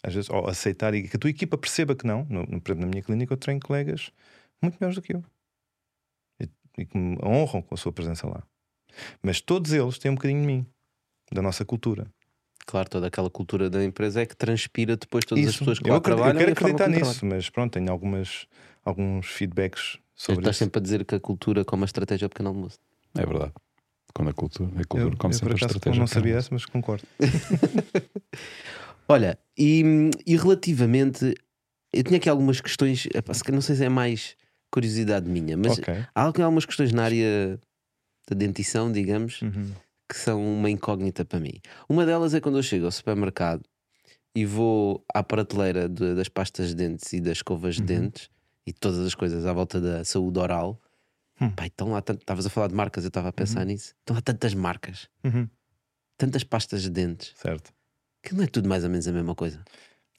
às vezes, ou aceitar e que a tua equipa perceba que não. No, no, na minha clínica eu treino colegas muito melhores do que eu e, e que me honram com a sua presença lá. Mas todos eles têm um bocadinho de mim, da nossa cultura. Claro, toda aquela cultura da empresa é que transpira depois todas Isso. as pessoas que eu lá acredito, trabalham. Eu quero acreditar nisso, mas pronto, tenho algumas, alguns feedbacks sobre Estás sempre a dizer que a cultura como a estratégia é o pequeno almoço. É verdade. Quando a cultura, a cultura eu, como eu, sempre a estratégia. Eu não sabia essa, mas concordo. Olha, e, e relativamente. Eu tinha aqui algumas questões, não sei se é mais curiosidade minha, mas okay. há algumas questões na área da dentição, digamos, uhum. que são uma incógnita para mim. Uma delas é quando eu chego ao supermercado e vou à prateleira de, das pastas de dentes e das escovas uhum. de dentes e todas as coisas à volta da saúde oral. Hum. Pai, estão lá estavas a falar de marcas, eu estava a pensar uhum. nisso. Estão lá tantas marcas, uhum. tantas pastas de dentes, certo? Que não é tudo mais ou menos a mesma coisa.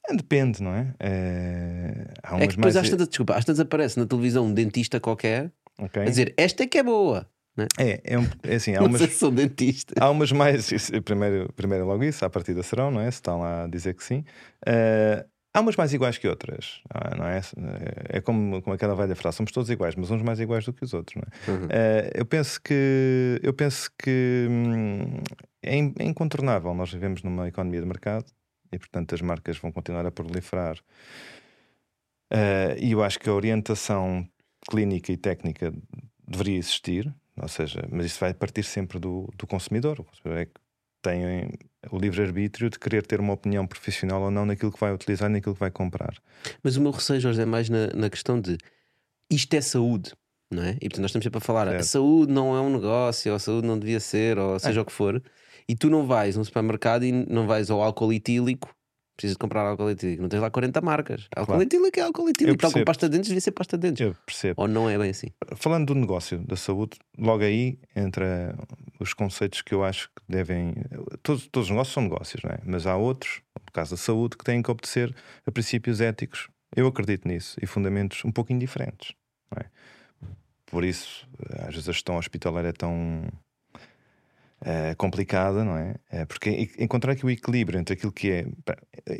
É, depende, não é? É, há é que depois mais... às tantas, desculpa, às tantas aparece na televisão um dentista qualquer okay. a dizer esta é que é boa. É? é, é, um, é assim, há umas, sou dentista. Há umas mais, primeiro, primeiro logo isso, à partida serão, não é? Se estão lá a dizer que sim. Uh, há umas mais iguais que outras, não é? É como, como aquela velha frase: somos todos iguais, mas uns mais iguais do que os outros, não é? Uhum. Uh, eu penso que, eu penso que hum, é, é incontornável. Nós vivemos numa economia de mercado e, portanto, as marcas vão continuar a proliferar. Uh, e eu acho que a orientação clínica e técnica deveria existir, ou seja, mas isso vai partir sempre do, do consumidor. O consumidor é que tem o livre-arbítrio de querer ter uma opinião profissional ou não naquilo que vai utilizar, naquilo que vai comprar. Mas o meu receio, Jorge, é mais na, na questão de isto é saúde, não é? E portanto nós estamos sempre a falar, certo. a saúde não é um negócio, ou a saúde não devia ser, ou seja é. o que for, e tu não vais num supermercado e não vais ao álcool etílico precisas de comprar álcool etílico. Não tens lá 40 marcas. Álcool claro. etílico é álcool etílico. Tal como pasta de dentes, devia ser pasta de dentes. Eu percebo. Ou não é bem assim? Falando do negócio da saúde, logo aí entra os conceitos que eu acho que devem. Todos, todos os negócios são negócios, não é? Mas há outros, no caso da saúde, que têm que obedecer a princípios éticos. Eu acredito nisso e fundamentos um pouquinho diferentes. É? Por isso, às vezes a gestão hospitalar é tão uh, complicada, não é? Uh, porque encontrar aqui o equilíbrio entre aquilo que é.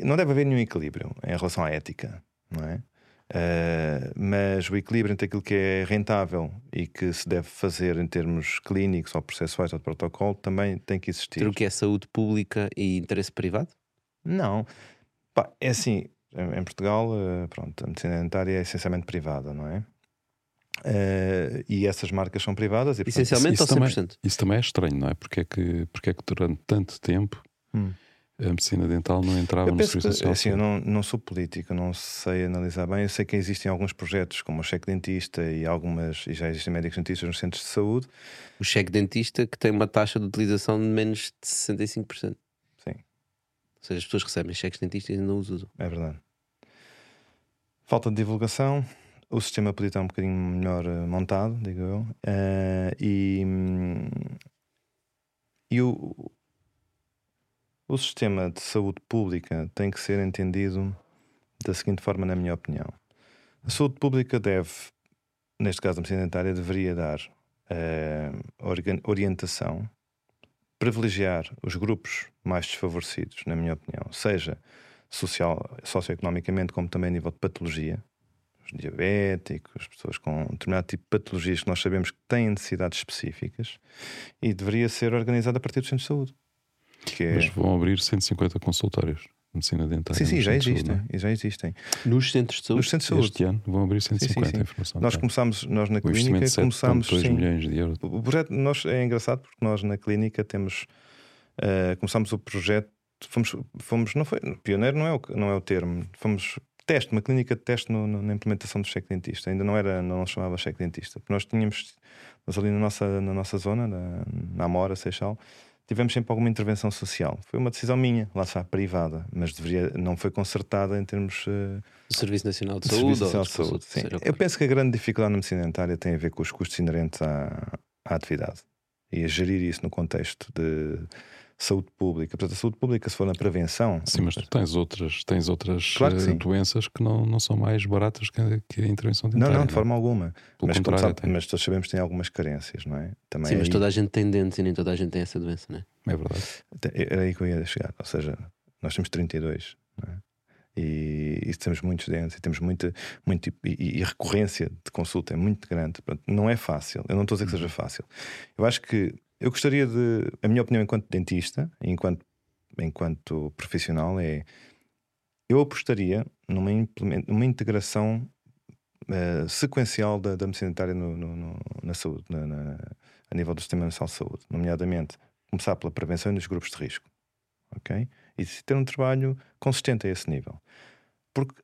Não deve haver nenhum equilíbrio em relação à ética, não é? Uh, mas o equilíbrio entre aquilo que é rentável e que se deve fazer em termos clínicos ou processuais ou de protocolo também tem que existir. Ter o que é saúde pública e interesse privado? Não. Pá, é assim, em Portugal, pronto, a medicina dentária é essencialmente privada, não é? Uh, e essas marcas são privadas. E, portanto, Essencialmente isso, isso ou 100%? Também, isso também é estranho, não é? Porque é que, porque é que durante tanto tempo hum. a medicina dental não entrava eu no serviço social? Assim, eu não, não sou político, não sei analisar bem. Eu sei que existem alguns projetos, como o cheque dentista e algumas, e já existem médicos dentistas nos centros de saúde. O cheque dentista que tem uma taxa de utilização de menos de 65%. Sim. Ou seja, as pessoas recebem cheques dentistas e não os usam. É verdade. Falta de divulgação o sistema podia estar um bocadinho melhor eh, montado, digo eu. Uh, e, e o, o sistema de saúde pública tem que ser entendido da seguinte forma, na minha opinião. A saúde pública deve, neste caso a medicina dentária, deveria dar uh, orientação, privilegiar os grupos mais desfavorecidos, na minha opinião, seja social, socioeconomicamente, como também a nível de patologia os diabéticos, pessoas com determinado tipo de patologias que nós sabemos que têm necessidades específicas e deveria ser organizada a partir do centro de saúde. É... Mas vão abrir 150 consultórios de medicina dentária. Sim, sim, já existem, saúde, é? já existem. Nos centros de saúde? Nos centros de saúde. Este ano vão abrir 150 sim, sim, sim. informação. Nós começamos, nós na o clínica começamos. 2 milhões de euros. O projeto nós, é engraçado porque nós na clínica temos Uh, começámos o projeto, fomos, fomos não foi, pioneiro não é o, não é o termo, fomos teste, uma clínica de teste no, no, na implementação do cheque dentista. Ainda não era, não se chamava cheque dentista. Nós tínhamos, mas ali na nossa, na nossa zona, na, na Amora, Seixal, tivemos sempre alguma intervenção social. Foi uma decisão minha, lá está, privada, mas deveria, não foi concertada em termos. Uh, do Serviço Nacional de, de Saúde. Nacional de Saúde, sim. Eu penso que a grande dificuldade na medicina dentária tem a ver com os custos inerentes à, à atividade e a gerir isso no contexto de saúde pública. Portanto, a saúde pública, se for na prevenção. Sim, mas tu tens outras, tens outras claro que eh, doenças que não, não são mais baratas que a, que a intervenção dentária. Não, não, de é? forma alguma. mas, sabe, mas todos sabemos que tem algumas carências, não é? Também Sim, mas toda a gente tem dentes e nem toda a gente tem essa doença, não é? É verdade. Era aí que eu ia chegar. Ou seja, nós temos 32, não é? E, e, temos muitos dentes e temos muita, muito, e, e, recorrência de consulta é muito grande. Não é fácil. Eu não estou a dizer que seja uhum. fácil. Eu acho que eu gostaria de. A minha opinião enquanto dentista, enquanto, enquanto profissional, é. Eu apostaria numa, numa integração uh, sequencial da, da medicina dentária no, no, no, na saúde, na, na, a nível do Sistema Nacional de Saúde, nomeadamente começar pela prevenção dos grupos de risco. Ok? E ter um trabalho consistente a esse nível. Porque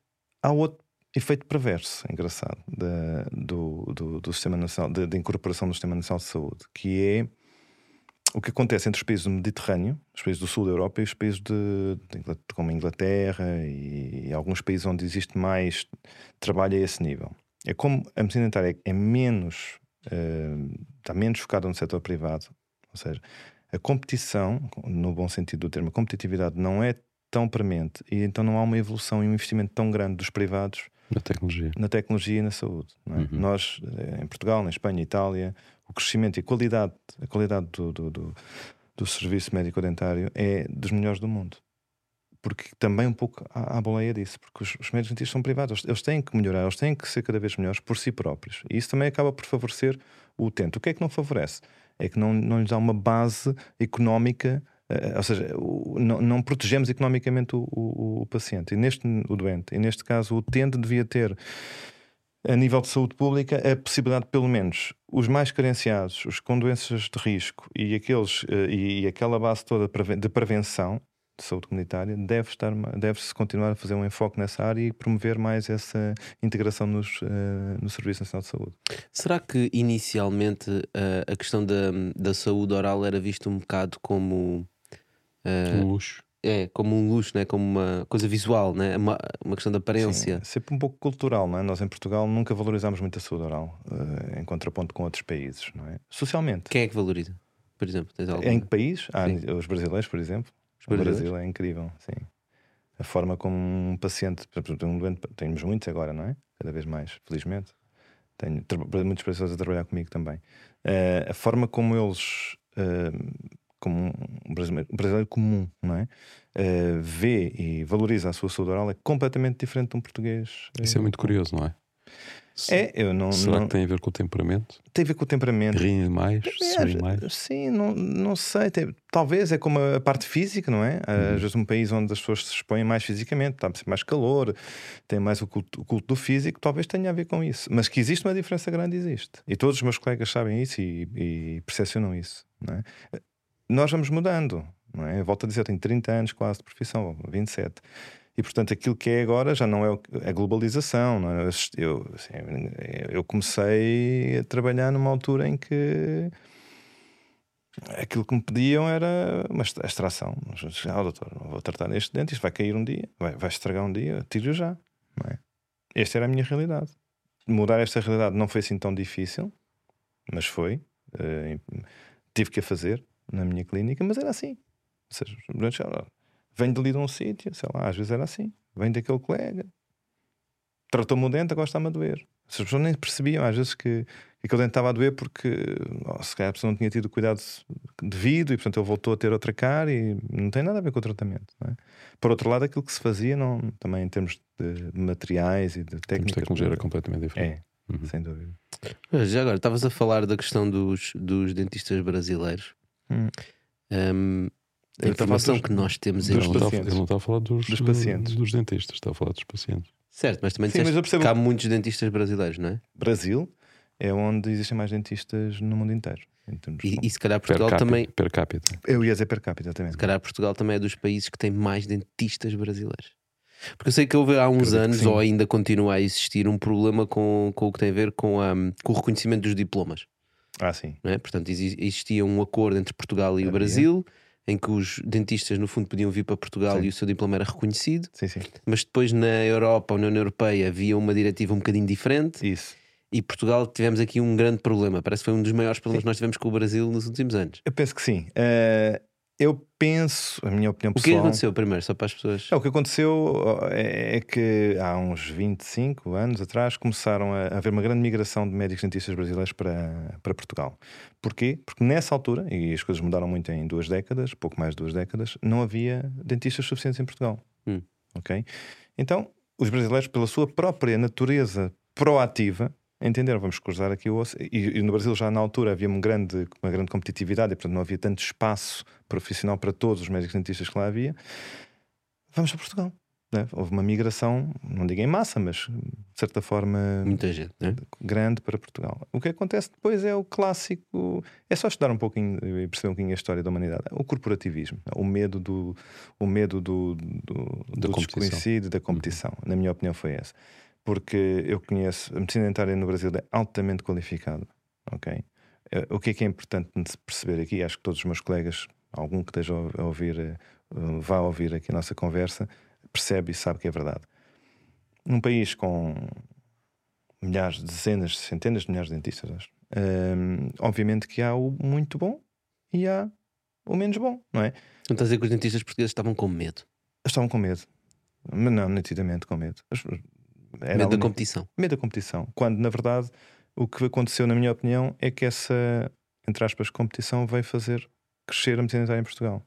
há outro efeito perverso, engraçado, da, do, do, do Sistema Nacional, da incorporação do Sistema Nacional de Saúde, que é o que acontece entre os países do Mediterrâneo, os países do sul da Europa e os países de, de como a Inglaterra e, e, alguns países onde existe mais trabalho a esse nível. É como a medicina dentária é menos, uh, está menos focada no setor privado, ou seja, a competição, no bom sentido do termo, a competitividade não é tão premente e então não há uma evolução e um investimento tão grande dos privados na tecnologia, na tecnologia e na saúde. É? Uhum. Nós, eh, em Portugal, na Espanha, Itália, o crescimento e a qualidade, a qualidade do, do, do, do serviço médico-dentário é dos melhores do mundo. Porque também um pouco há, há boleia disso, porque os, os médicos dentistas são privados, eles têm que melhorar, eles têm que ser cada vez melhores por si próprios. E isso também acaba por favorecer o utente. O que é que não favorece? É que não, não lhes dá uma base económica Uh, ou seja, não, não, protegemos economicamente o, o, o, paciente e neste o doente e neste caso o utente devia ter a nível de saúde pública, a possibilidade, pelo menos, os mais carenciados, os com doenças de risco e, aqueles, eh, e aquela base toda de prevenção de saúde comunitária, deve estar, deve-se continuar a fazer um enfoque nessa área e promover mais essa integração nos, uh, no Serviço Nacional de Saúde. Será que inicialmente uh, a questão da, da saúde oral era vista um bocado como uh, um luxo? É como um luxo, né? como uma coisa visual, né? uma, uma questão de aparência. Sim, sempre um pouco cultural, não é? Nós em Portugal nunca valorizamos muito a saúde oral, uh, em contraponto com outros países, não é? Socialmente. Quem é que valoriza? Por exemplo. Em que país? Ah, os brasileiros, por exemplo. Os o Brasil é incrível, sim. A forma como um paciente, por exemplo, um doente, temos muitos agora, não é? Cada vez mais, felizmente. Tenho muitas pessoas a trabalhar comigo também. Uh, a forma como eles uh, como um brasileiro, um brasileiro comum, não é? Uh, vê e valoriza a sua saúde oral é completamente diferente de um português. Isso é muito curioso, não é? É, eu não. Será não... que tem a ver com o temperamento? Tem a ver com o temperamento. Riem mais, sorriem mais? Sim, não, não sei. Tem... Talvez é como a parte física, não é? Uhum. Às vezes um país onde as pessoas se expõem mais fisicamente, está mais calor, tem mais o culto, o culto, do físico, talvez tenha a ver com isso. Mas que existe uma diferença grande, existe. E todos os meus colegas sabem isso e, e percepcionam isso, não é? Nós vamos mudando. Não é? Volto a dizer, eu tenho 30 anos quase de profissão, 27. E portanto, aquilo que é agora já não é a globalização. É? eu, assim, eu comecei a trabalhar numa altura em que aquilo que me pediam era uma extração. Ah, doutor, não vou tratar neste dente, isto vai cair um dia, vai, vai estragar um dia, tiro já. Não é? Esta era a minha realidade. Mudar esta realidade não foi assim tão difícil, mas foi. Uh, tive que a fazer na minha clínica, mas era assim. Ou seja, vem dali de um sítio, sei lá, às vezes era assim. Vem daquele colega, tratou-me o dente, agora está-me a doer. As pessoas nem percebiam às vezes que, que aquele dente estava a doer porque oh, se calhar a pessoa não tinha tido cuidado devido e portanto ele voltou a ter outra cara e não tem nada a ver com o tratamento. É? Por outro lado, aquilo que se fazia não, também em termos de materiais e de técnica. A tecnologia era completamente diferente. É, uhum. sem dúvida. já agora, estavas a falar da questão dos, dos dentistas brasileiros. Hum. Um, a informação que nós temos em Ele não está a falar dos, dos pacientes, dos dentistas, está a falar dos pacientes. Certo, mas também Sim, mas percebo... que há muitos dentistas brasileiros, não é? Brasil é onde existem mais dentistas no mundo inteiro. E, e se calhar Per Portugal capita, também. per capita. Eu ia dizer per capita também. Se calhar Portugal também é dos países que tem mais dentistas brasileiros. Porque eu sei que houve há uns Acredito anos, ou ainda continua a existir, um problema com, com o que tem a ver com, a, com o reconhecimento dos diplomas. Ah, sim. é? Portanto, exi- existia um acordo entre Portugal e o Havia. Brasil, em que os dentistas, no fundo, podiam vir para Portugal Sim. e o seu diploma era reconhecido, Sim, sim. mas depois na Europa, na União Europeia, havia uma diretiva um bocadinho diferente Isso. e Portugal tivemos aqui um grande problema. Parece que foi um dos maiores problemas que nós tivemos com o Brasil nos últimos anos. Eu penso que sim. Eh, eu penso, a minha opinião O que é pessoal. aconteceu primeiro, só para as pessoas? É, o que aconteceu é é que há uns 25 anos atrás começaram a a haver uma grande migração de médicos dentistas brasileiros para, para Portugal. Porquê? Porque nessa altura, e as coisas mudaram muito em duas décadas, pouco mais de duas décadas, não havia dentistas suficientes em Portugal. Hum. Ok? Então, os brasileiros, pela sua própria natureza proativa, entenderam, vamos cruzar aqui o osso. E, e no Brasil já na altura havia um grande, uma grande competitividade e, portanto, não havia tanto espaço profissional para todos os médicos dentistas que lá havia. Vamos para Portugal. né? Houve uma migração, não digo em massa, mas de certa forma Muita gente, não é? grande para Portugal. O que acontece depois é o clássico. É só estudar um pouquinho e perceber um bocadinho a história da humanidade. O corporativismo, o medo do, o medo do, do, Da do desconhecido, da competição. Na minha opinião, foi essa. Porque eu conheço a medicina dentária no Brasil é altamente qualificada. Ok? Eh, O que é que é importante de perceber aqui? Acho que todos os meus colegas, algum que esteja a ouvir, eh, vá ouvir aqui a nossa conversa, percebe e sabe que é verdade. Num país com milhares, dezenas, centenas de milhares de dentistas, acho. Hum, obviamente que há o muito bom e há o menos bom, não é? Não estás a dizer que os dentistas portugueses estavam com medo. Estavam com medo, mas não, nitidamente com medo. Era medo da competição. medo da competição. Quando, na verdade, o que aconteceu, na minha opinião, é que essa, entre aspas, competição veio fazer crescer a medicina dentária em Portugal.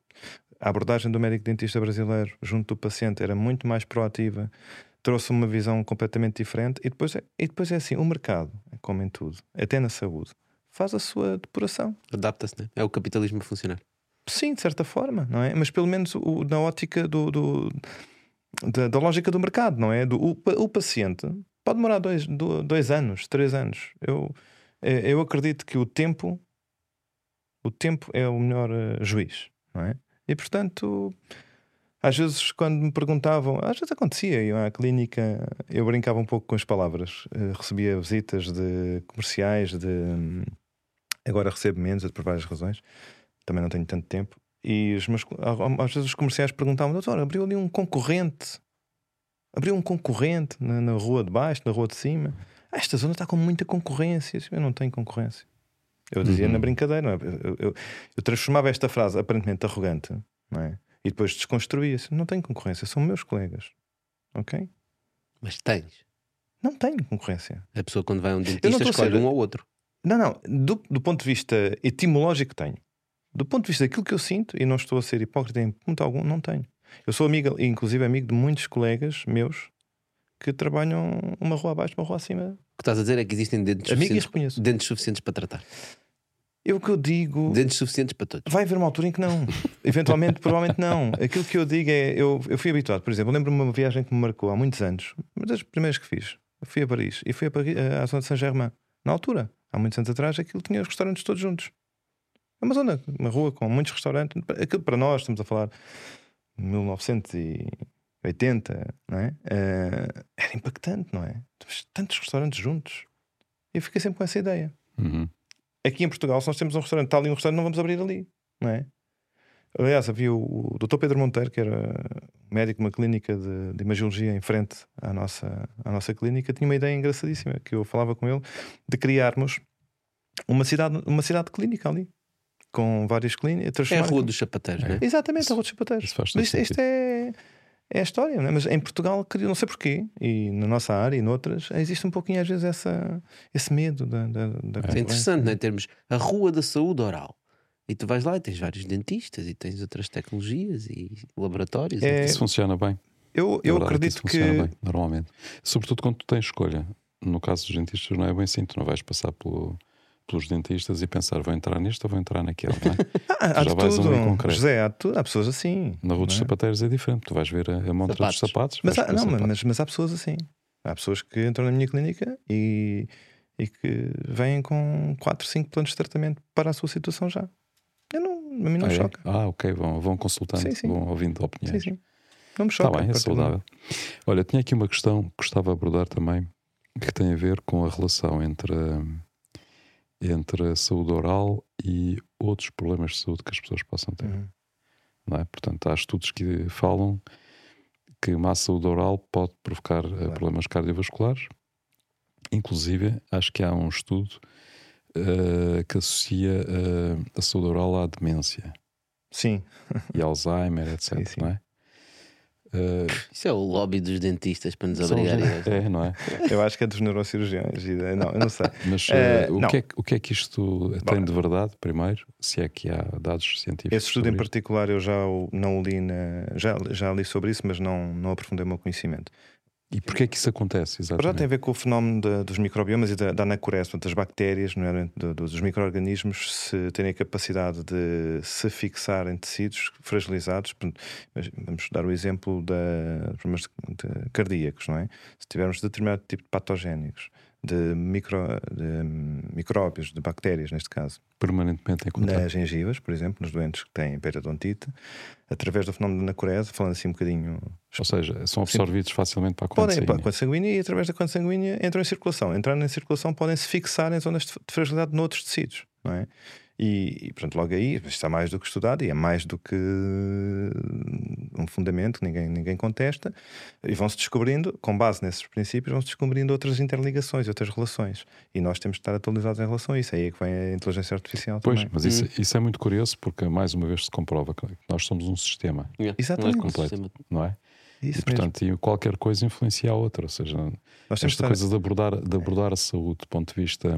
A abordagem do médico dentista brasileiro junto do paciente era muito mais proativa, trouxe uma visão completamente diferente. E depois é, e depois é assim: o mercado, como em tudo, até na saúde, faz a sua depuração. Adapta-se, não é? É o capitalismo a funcionar. Sim, de certa forma, não é? Mas pelo menos o- na ótica do, do- da, da lógica do mercado, não é? Do, o, o paciente pode demorar dois, do- dois anos, três anos. Eu, eh, eu acredito que o tempo, o tempo é o melhor eh, juiz, não é? E portanto, às vezes quando me perguntavam, às vezes acontecia, eu à clínica, eu brincava um pouco com as palavras, eh, recebia visitas de comerciais, de hum, agora recebo menos por várias razões também não tenho tanto tempo. E os meus, às vezes os comerciais perguntavam: Doutor, abriu ali um concorrente, abriu um concorrente na, na rua de baixo, na rua de cima. Ah, esta zona está com muita concorrência. Eu não tenho concorrência. Eu dizia Uhum. na brincadeira, é? eu, eu- eu transformava esta frase aparentemente arrogante, é? E depois desconstruía-se: Não tenho concorrência, são meus colegas. Ok? Mas tens. Não tenho concorrência. A pessoa quando vai a um dentista escolhe ser- um ou outro. Não, não. Do, do ponto de vista etimológico, tenho. Do ponto de vista daquilo que eu sinto, e não estou a ser hipócrita em ponto algum, não tenho. Eu sou amigo, inclusive amigo de muitos colegas meus que trabalham uma rua abaixo, uma rua acima. O que estás a dizer é que existem dentes, suficientes, dentes suficientes para tratar. Eu que eu digo. Dentes suficientes para todos. Vai haver uma altura em que não. Eventualmente, provavelmente não. Aquilo que eu digo é. Eu, eu fui habituado, por exemplo, lembro-me de uma viagem que me marcou há muitos anos, uma das primeiras que fiz. Eu fui a Paris e fui a Paris, à zona de Saint-Germain. Na altura, há muitos anos atrás, aquilo tinha os restaurantes todos juntos. É uma zona, uma rua com muitos restaurantes. Aquilo para nós, estamos a falar de 1980, não é? Eh, era impactante, não é? Temos Tantos restaurantes juntos. E eu fiquei sempre com essa ideia. Uhum. Aqui em Portugal, se nós temos um restaurante, está ali um restaurante, não vamos abrir ali, não é? Aliás, havia o, o Dr. Pedro Monteiro, que era médico de uma clínica de, de imagiologia em frente à nossa, à nossa clínica, tinha uma ideia engraçadíssima que eu falava com ele de criarmos uma cidade, uma cidade clínica ali, com várias clínicas. É a rua dos sapateiros, não é? Exatamente, a Rua dos. Isso faz Mas isto, isto é, é a história, não é? mas em Portugal, não sei porquê, e na nossa área e noutras, existe um pouquinho às vezes essa, esse medo da, da, da é interessante, não é? Termos a rua da saúde oral. E tu vais lá e tens vários dentistas e tens outras tecnologias e laboratórios. É, Isso funciona bem. Eu, É eu verdade acredito que. funciona bem, normalmente. Sobretudo quando tu tens escolha. No caso dos dentistas, não é bem assim. Tu não vais passar pelo- pelos dentistas e pensar, vou entrar neste ou vou entrar naquele. Não é? Ah, há já de vais tudo. um em concreto. José, há, de tudo. há pessoas assim. Na rua dos é? sapateiros é diferente. Tu vais ver a, a montra dos Sapatos. sapatos. Mas, há, não, sapatos. mas, mas há pessoas assim. Há pessoas que entram na minha clínica e, e que vêm com 4, 5 planos de tratamento para a sua situação já. Eu não, a mim não ah, me é? choca. Ah, ok, vão, vão consultando, Sim, sim. vão ouvindo Sim, opiniões. sim. Não me Está choca. bem, é saudável. Olha, tinha aqui uma questão que gostava de abordar também, que tem a ver com a relação entre, hum, entre a saúde oral e outros problemas de saúde que as pessoas possam ter. Uhum. Não é? Portanto, há estudos que falam que má saúde oral pode provocar eh, problemas cardiovasculares. Inclusive, acho que há um estudo eh, que associa eh, a saúde oral à demência Sim, e Alzheimer, etc. Sim, sim. Não é? Eh, Isso é o lobby dos dentistas para nos obrigar a isso. é, não é? eu acho que é dos neurocirurgiões. Não, eu não sei. Mas eh, o, não. que é, que- o que é que isto tem de verdade, primeiro? Se é que há dados científicos? Esse estudo em particular eu já o- não o li na, já, já li sobre isso, mas não, não aprofundei o meu conhecimento. E porquê é que isso acontece? Já Exatamente. tem a ver com o fenómeno da- dos microbiomas e da, da anacorese, portanto, das bactérias, nomeadamente do- dos micro-organismos, se terem a capacidade de se fixar em tecidos fragilizados. Portanto, vamos dar o exemplo da problemas de- de cardíacos, não é? Se tivermos determinado tipo de patogénicos, de, micro, de hum, micróbios, de bactérias, neste caso, Permanentemente em contato. nas gengivas, por exemplo, nos doentes que têm peridontite, através do fenómeno da anacorese, falando assim um bocadinho Ou seja, são absorvidos facilmente para a corrente Podem ir para a sanguínea. corrente sanguínea e através da corrente sanguínea entram em circulação. Entrando em circulação podem se fixar em zonas de de fragilidade noutros tecidos, não é? E, e pronto, logo aí isto está mais do que estudado e é mais do que um fundamento que ninguém, ninguém contesta. E vão-se descobrindo, com base nesses princípios, vão-se descobrindo outras interligações, outras relações. E nós temos de estar atualizados em relação a isso. Aí é que vem a inteligência artificial Pois, também. mas isso, isso é muito curioso porque mais uma vez se comprova que nós somos um sistema, Yeah. Exatamente. Não é Completo. sistema- não é? Isso e portanto, e qualquer coisa influencia a outra. Ou seja, mesmo. Nós esta estar... coisa de abordar, de abordar a saúde do ponto de vista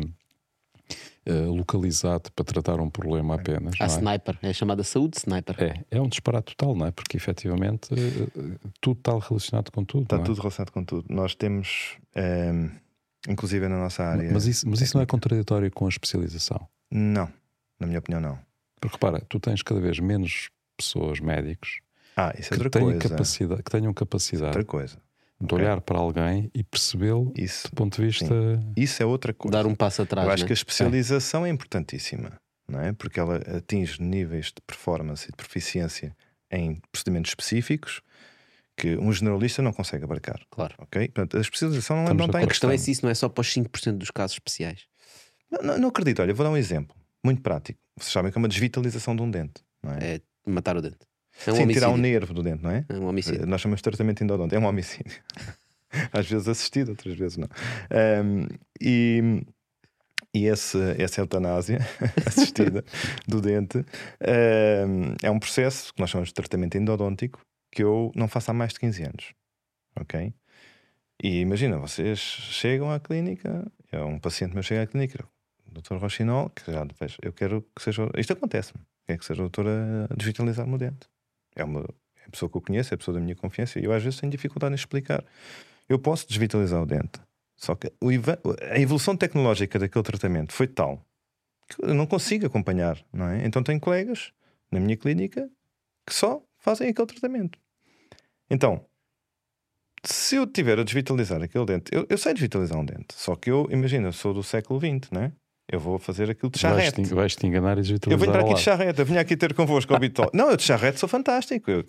eh, localizado para tratar um problema apenas. Há não é? sniper, é chamada saúde sniper. É, é um disparate total, não é? Porque efetivamente eh, eh, tudo está relacionado com tudo. Está não é? tudo relacionado com tudo. Nós temos, ehm, inclusive na nossa área. Mas isso, mas isso não é contraditório com a especialização. Não, na minha opinião, não. Porque repara, tu tens cada vez menos pessoas médicos Ah, isso é que, outra tenham coisa. capacidade, que tenham Isso é capacidade outra coisa. De olhar para alguém e percebê-lo Isso, do ponto de vista. isso é outra coisa. Dar um passo atrás. Eu acho né? que a especialização é importantíssima, não é? Porque ela atinge níveis de performance e de proficiência em procedimentos específicos que um generalista não consegue abarcar. Claro. Ok? Portanto, a especialização não, Estamos não está em A questão questão. é se isso não é só para os 5% dos casos especiais. Não, não- não acredito. Olha, vou dar um exemplo muito prático. Vocês sabem que é uma desvitalização de um dente, não é? É matar o dente. É um Sim, homicídio. tirar um nervo do dente, não é? É um homicídio. Eh, Nós chamamos de tratamento endodonte. É um homicídio. Às vezes assistido, outras vezes não. Ahm, e e esse, essa eutanásia assistida do dente ahm, é um processo que nós chamamos de tratamento endodôntico que eu não faço há mais de 15 anos. Ok? E imagina, vocês chegam à clínica, é um paciente meu chega à clínica, Dr. Rochinol, que já depois, eu quero que seja. Isto acontece-me, quero que seja o doutor a desvitalizar-me o dente. É uma é pessoa que eu conheço, é a pessoa da minha confiança, e eu às vezes tenho dificuldade em explicar. Eu posso desvitalizar o dente, só que a evolução tecnológica daquele tratamento foi tal que eu não consigo acompanhar, não é? Então tenho colegas na minha clínica que só fazem aquele tratamento. Então, se eu tiver a desvitalizar aquele dente, eu, eu sei desvitalizar um dente, só que eu, imagina, sou do século XX, não é? Eu vou fazer aquilo de charrete. Vais-te vais-te enganar e Eu venho para aqui de charrete, eu venho aqui ter convosco ao Bitol. Não, eu de charrete sou fantástico. Eu,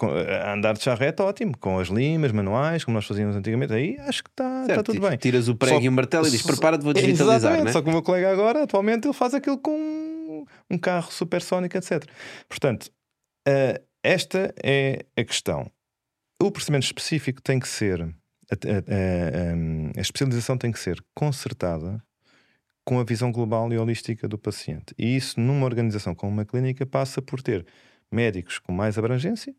a andar de charrete, ótimo. Com as limas manuais, como nós fazíamos antigamente, aí acho que está Certo, está tudo bem. Tiras o prego Só- e o martelo e dizes: só- prepara-te, vou desvitalizar. Exatamente, Né? só que o meu colega agora, atualmente, ele faz aquilo com um- carro supersónico, etc. Portanto, eh, esta é a questão. O procedimento específico tem que ser, a, a- a- a especialização tem que ser concertada com a visão global e holística do paciente. E isso, numa organização como uma clínica, passa por ter médicos com mais abrangência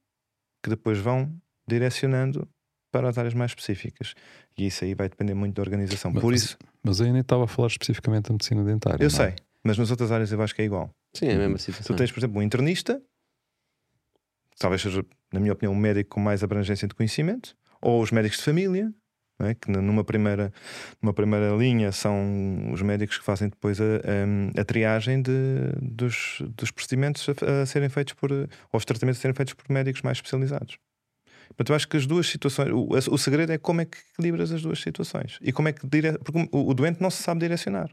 que depois vão direcionando para as áreas mais específicas. E isso aí vai depender muito da organização. Mas- Por isso, Mas aí nem estava a falar especificamente da medicina dentária. eu não é? sei, mas nas outras áreas eu acho que é igual. Sim, é a mesma Tu situação. tens, por exemplo, um internista, talvez seja, na minha opinião, um médico com mais abrangência de conhecimento, ou os médicos de família, é? que numa primeira, numa primeira linha são os médicos que fazem depois a, a, a triagem de, dos, dos procedimentos a, a serem feitos por, ou os tratamentos a serem feitos por médicos mais especializados. Portanto, eu acho que as duas situações, o, o segredo é como é que equilibras as duas situações e como é que dire... porque o, o doente não se sabe direcionar.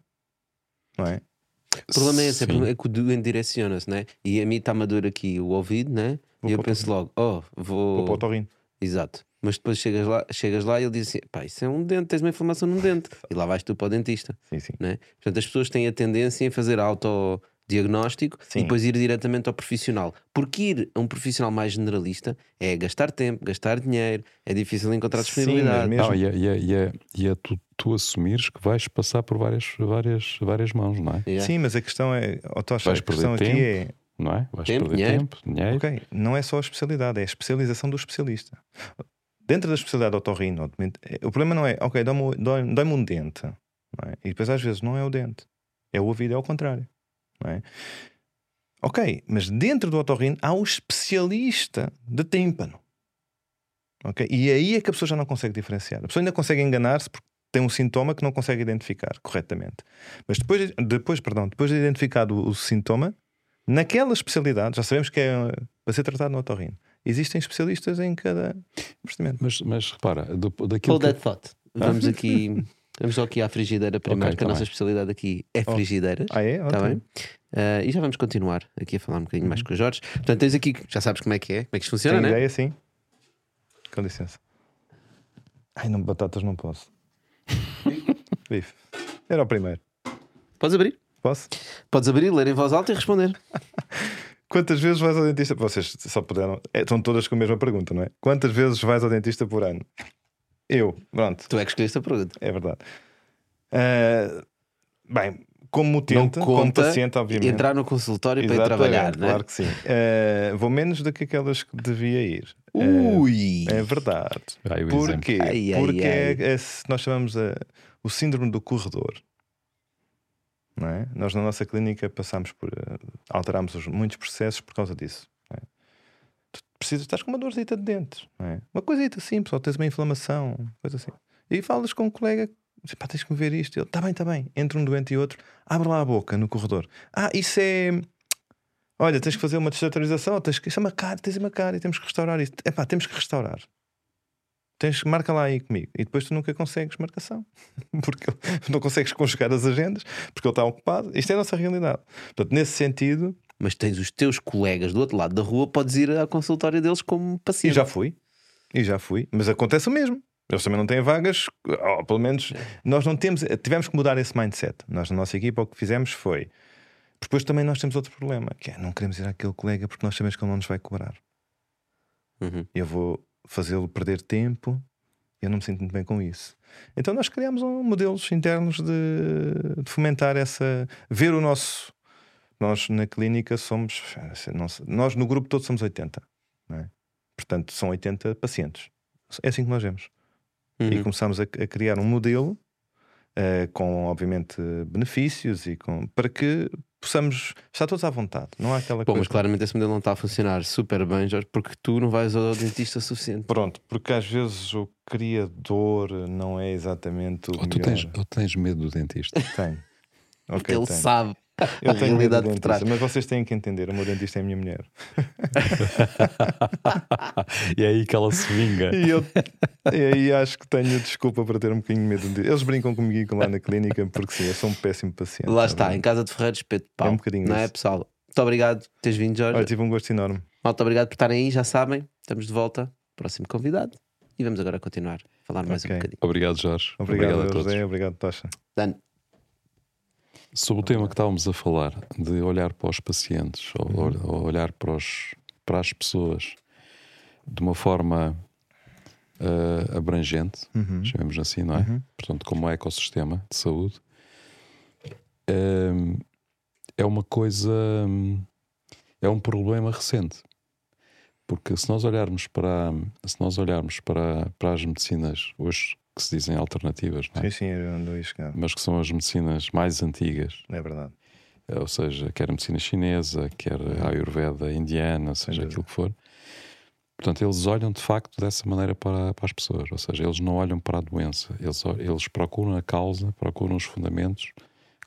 não é? O problema é esse, é Sim. é que o doente direciona-se, né? E a mim está-me a dor aqui o ouvido, né? Vou e eu penso logo, oh, vou. Vou para o. Exato. Mas depois chegas lá, chegas lá e ele diz assim: pá, isso é um dente, tens uma inflamação num dente. E lá vais tu para o dentista. Sim, sim. Né? Portanto, as pessoas têm a tendência em fazer autodiagnóstico Sim. e depois ir diretamente ao profissional. Porque ir a um profissional mais generalista é gastar tempo, gastar dinheiro, é difícil encontrar Sim, disponibilidade. mas mesmo- Não, e é, e é, e é, e é tu, tu assumires que vais passar por várias, várias, várias mãos, não é? Yeah. Sim, mas a questão é, oh, Tocha, Vais a questão perder aqui é, Não é? Vais Tempo, perder dinheiro. tempo, dinheiro. ok, não é só a especialidade, é a especialização do especialista. Dentro da especialidade otorrino, é, o problema não é, ok, dói-me dói dói um dente, é? e depois às vezes não é o dente, é o ouvido, é ao contrário. É? Ok, mas dentro do otorrino há o especialista de tímpano. Ok? E aí é que a pessoa já não consegue diferenciar. A pessoa ainda consegue enganar-se porque tem um sintoma que não consegue identificar corretamente. Mas depois, depois, perdão, depois de identificado o sintoma, naquela especialidade, já sabemos que é para ser tratado no otorrino. Existem especialistas em cada procedimento. Mas, mas repara, do, daquilo Hold que, that thought. Vamos aqui, vamos só aqui à frigideira primeiro, Ok, que a tá nossa bem. especialidade aqui é Oh. frigideiras. Ah, é? Está Ótimo. bem? Ah, e já vamos continuar aqui a falar um bocadinho Uhum. mais com o Jorge. Portanto, tens aqui, já sabes como é que é, como é que isto funciona, Tem né? ideia, sim. Com licença. Ai, não, batatas não posso. Bife. Era o primeiro. Podes abrir. Posso? Podes abrir, ler em voz alta e responder. Quantas vezes vais ao dentista? Vocês só puderam. É, estão todas com a mesma pergunta, não é? Quantas vezes vais ao dentista por ano? Eu. Pronto, Tu é que escolheste a pergunta. é verdade. Ah, bem, como utente, Não como paciente, obviamente. Entrar no consultório para ir trabalhar, né? Claro que sim. Ah, vou menos do que aquelas que devia ir. Ah, Ui! é verdade. Ai. Porquê? Ai, ai, Porque ai. É, é se nós chamamos a- o síndrome do corredor. É? Nós na nossa clínica passamos por eh, alteramos os- muitos processos por causa disso. é? Tu precisas, estás com uma dorzita de dentes, é? uma coisita simples, ou tens uma inflamação, coisa assim. E falas com um colega, pá, tens que ver isto. Ele, está bem, está bem. Entre um doente e outro, abre lá a boca no corredor. Ah, isso é. Olha, tens que fazer uma destaturização, tens que. Isso é uma cara, tens uma cara e temos que restaurar isto. É pá, temos que restaurar. Tens que marca lá aí comigo. E depois tu nunca consegues marcação. Porque não consegues conjugar as agendas, porque ele está ocupado. Isto é a nossa realidade. Portanto, nesse sentido, Mas tens os teus colegas do outro lado da rua, podes ir ao consultório deles como e paciente. já fui. E já fui. Mas acontece o mesmo. Eles também não têm vagas, ou pelo menos nós não temos, tivemos que mudar esse mindset. Nós, na nossa equipa, o que fizemos foi. Depois também nós temos outro problema, que é não queremos ir àquele colega porque nós sabemos que ele não nos vai cobrar. Uhum. eu vou fazê-lo perder tempo. Eu não me sinto muito bem com isso. Então nós criamos um, modelos internos de, de fomentar essa. ver o nosso. Nós na clínica somos. sei, Nós no grupo todo somos 80. não é? Portanto, são 80 pacientes. É assim que nós vemos. E Uhum. começamos a, a criar um modelo eh, com, obviamente, benefícios e com, para que possamos estar todos à vontade. Não há aquela Bom, coisa. mas claramente esse modelo não está a funcionar super bem, Jorge, porque tu não vais ao dentista suficiente. Pronto, porque às vezes o criador não é exatamente o Ou tu melhor. tens, ou tens medo do dentista. Porque Tenho. Ok, ele tenho. sabe Eu a tenho realidade por trás. mas vocês têm que entender: o meu dentista é a minha mulher. e é aí que ela se vinga. E, eu, e aí acho que tenho desculpa para ter um bocadinho de medo. de- Eles brincam comigo lá na clínica porque sim, eu sou um péssimo paciente. Lá tá está, em casa de Ferreiros, espeto de pau. É um bocadinho não é, pessoal? Muito obrigado por teres vindo, Jorge. Olha, tive um gosto enorme. Muito obrigado por estarem aí, já sabem. Estamos de volta. Próximo convidado. E vamos agora continuar a falar mais Ok. um bocadinho. Obrigado, Jorge. Obrigado, a todos. José. Obrigado, Tocha. Dan, Sobre o tema que estávamos a falar, de olhar para os pacientes, ou, Uhum. ou olhar para, os, para as pessoas de uma forma ah, abrangente, Uhum. chamemos assim, não é? Uhum. Portanto, como um ecossistema de saúde, hum, é uma coisa, é um problema recente. Porque se nós olharmos para, se nós olharmos para, para as medicinas hoje que se dizem alternativas, não é? Sim, sim, eu chegar. mas que são as medicinas mais antigas, É verdade. ou seja, quer a medicina chinesa, quer a ayurveda indiana, seja aquilo que for. Portanto, eles olham de facto dessa maneira para, para as pessoas, ou seja, eles não olham para a doença, eles, eles procuram a causa, procuram os fundamentos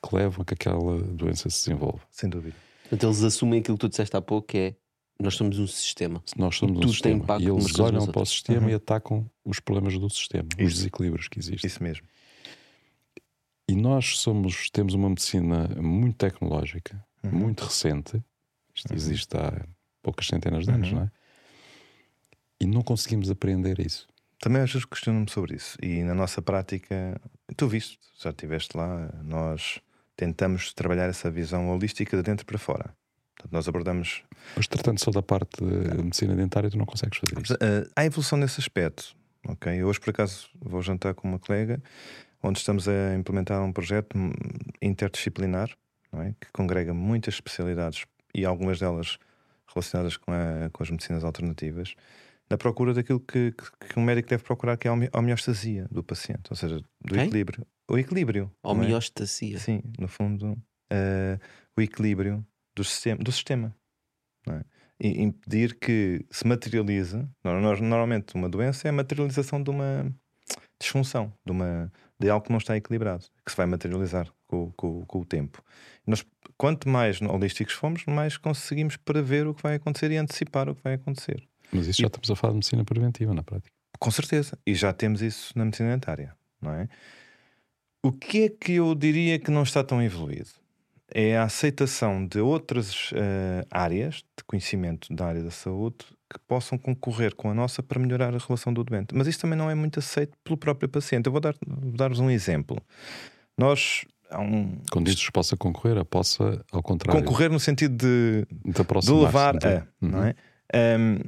que levam a que aquela doença se desenvolva. Sem dúvida. portanto, eles assumem aquilo que tu disseste há pouco, que é nós somos um sistema. Nós somos tudo um tem sistema impacto e eles olham para o sistema Uhum. e atacam os problemas do sistema, os Isso. desequilíbrios que existem. Isso mesmo. E nós somos, temos uma medicina muito tecnológica, uhum. muito recente. Isto uhum. existe há poucas centenas de anos, uhum. não é? E não conseguimos aprender isso. Também às vezes questiono-me sobre isso. E na nossa prática, tu viste, já estiveste lá, nós tentamos trabalhar essa visão holística de dentro para fora. Portanto, nós abordamos. Mas tratando só da parte de medicina dentária, tu não consegues fazer isso. Uh, há evolução nesse aspecto. Ok, hoje por acaso vou jantar com uma colega onde estamos a implementar um projeto interdisciplinar é? que congrega muitas especialidades e algumas delas relacionadas com, a, com as medicinas alternativas na procura daquilo que, que, que, um médico deve procurar, que é a homeostasia do paciente, ou seja, do Quem? equilíbrio. O equilíbrio. É? Homeostasia. É? Sim, no fundo, uh, o equilíbrio do sistema. Do sistema é? E impedir que se materialize. Normalmente, uma doença é a materialização de uma disfunção, de, uma, de algo que não está equilibrado, que se vai materializar com, com, com o tempo. Nós, quanto mais holísticos fomos, mais conseguimos prever o que vai acontecer e antecipar o que vai acontecer. Mas isso já estamos a falar de medicina preventiva na prática. Com certeza. E já temos isso na medicina dentária, não é? O que é que eu diria que não está tão evoluído? É a aceitação de outras uh, áreas de conhecimento da área da saúde que possam concorrer com a nossa para melhorar a relação do doente. Mas isso também não é muito aceito pelo próprio paciente. Eu vou dar-vos dar um exemplo. Nós um... Quando dizes possa concorrer, a possa, ao contrário. Concorrer no sentido de, de, de levar a. Uhum. Não é? Um,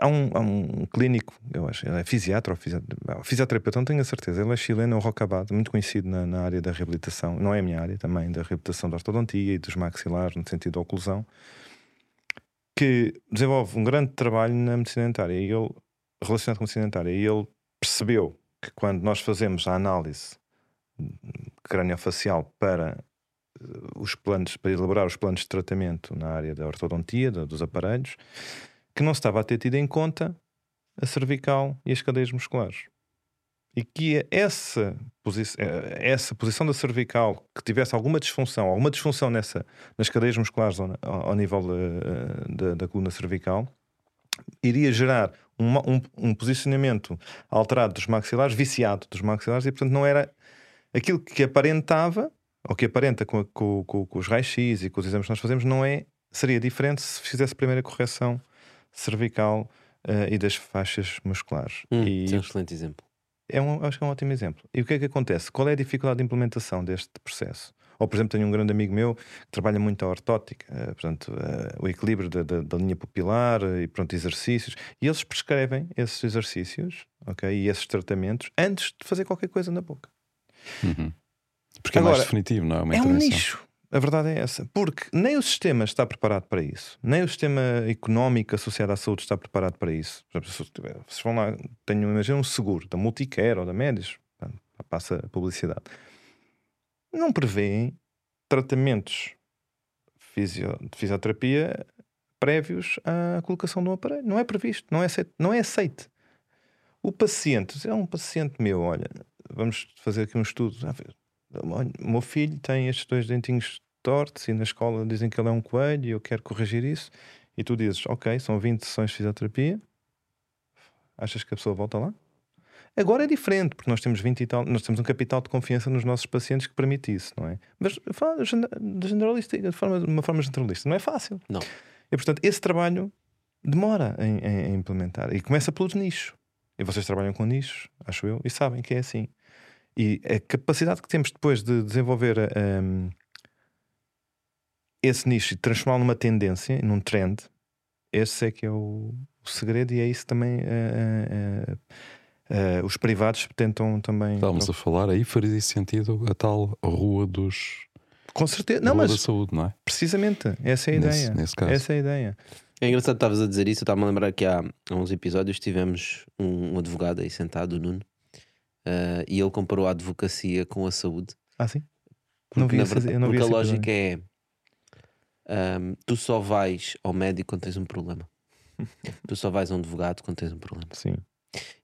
Há um, há um clínico, eu acho, ele é fisiatra ou fisioterapeuta, não tenho a certeza. Ele é chileno, é o Rocabado, muito conhecido na, na, área da reabilitação. Não é a minha área também, da reabilitação da ortodontia e dos maxilares, no sentido da oclusão, que desenvolve um grande trabalho na medicina dentária e ele, relacionado com a medicina dentária. E ele percebeu que quando nós fazemos a análise craniofacial para eh, os planos, para elaborar os planos de tratamento na área da ortodontia, dos aparelhos que não se estava a ter tido em conta a cervical e as cadeias musculares. E que essa, posi essa posição da cervical que tivesse alguma disfunção, alguma disfunção nessa, nas cadeias musculares ao, ao nível da, da, da, coluna cervical, iria gerar um, um, um, posicionamento alterado dos maxilares, viciado dos maxilares, e portanto não era aquilo que aparentava, ou que aparenta com, com, com, com os raios-x e com os exames que nós fazemos, não é, seria diferente se fizesse a primeira correção cervical uh, e das faixas musculares. Hum, e é um excelente exemplo. É um, acho que é um ótimo exemplo. E o que é que acontece? Qual é a dificuldade de implementação deste processo? Ou, por exemplo, tenho um grande amigo meu que trabalha muito a ortótica, uh, portanto, uh, o equilíbrio da, da, da, linha pupilar uh, e pronto, exercícios. E eles prescrevem esses exercícios okay, e esses tratamentos antes de fazer qualquer coisa na boca. Uhum. Porque Agora, é mais definitivo, não é? Uma é um nicho. A verdade é essa. Porque nem o sistema está preparado para isso, nem o sistema económico associado à saúde está preparado para isso. Vocês vão lá, tenho, imagina um seguro da Multicare ou da Médis, passa a publicidade. Não prevêem tratamentos de fisioterapia prévios à colocação de um aparelho. Não é previsto, não é aceito. Não é aceito. O paciente, é um paciente meu, olha, vamos fazer aqui um estudo. O meu filho tem estes dois dentinhos tortos e na escola dizem que ele é um coelho e eu quero corrigir isso. E tu dizes, ok, são 20 sessões de fisioterapia. Achas que a pessoa volta lá? Agora é diferente, porque nós temos 20 e tal, nós temos um capital de confiança nos nossos pacientes que permite isso, não é? Mas generalista, de, forma, de uma forma generalista, não é fácil. Não. E portanto, esse trabalho demora em, em, em implementar e começa pelos nichos. E vocês trabalham com nichos, acho eu, e sabem que é assim. E a capacidade que temos depois de desenvolver um, esse nicho e transformá-lo numa tendência, num trend, esse é que é o, o segredo, e é isso também. Uh, uh, uh, os privados tentam também. Estávamos a falar, aí faria sentido a tal rua dos. Com certeza, não, mas da saúde, não é? Precisamente, essa é a nesse, ideia. Nesse caso. Essa é a ideia. É engraçado que estavas a dizer isso. Eu estava a lembrar que há, há uns episódios tivemos um, um advogado aí sentado, o Nuno, Uh, e ele comparou a advocacia com a saúde. Ah, sim? Porque, não vi na verdade, não porque a lógica é um, tu só vais ao médico quando tens um problema. tu só vais a um advogado quando tens um problema. Sim.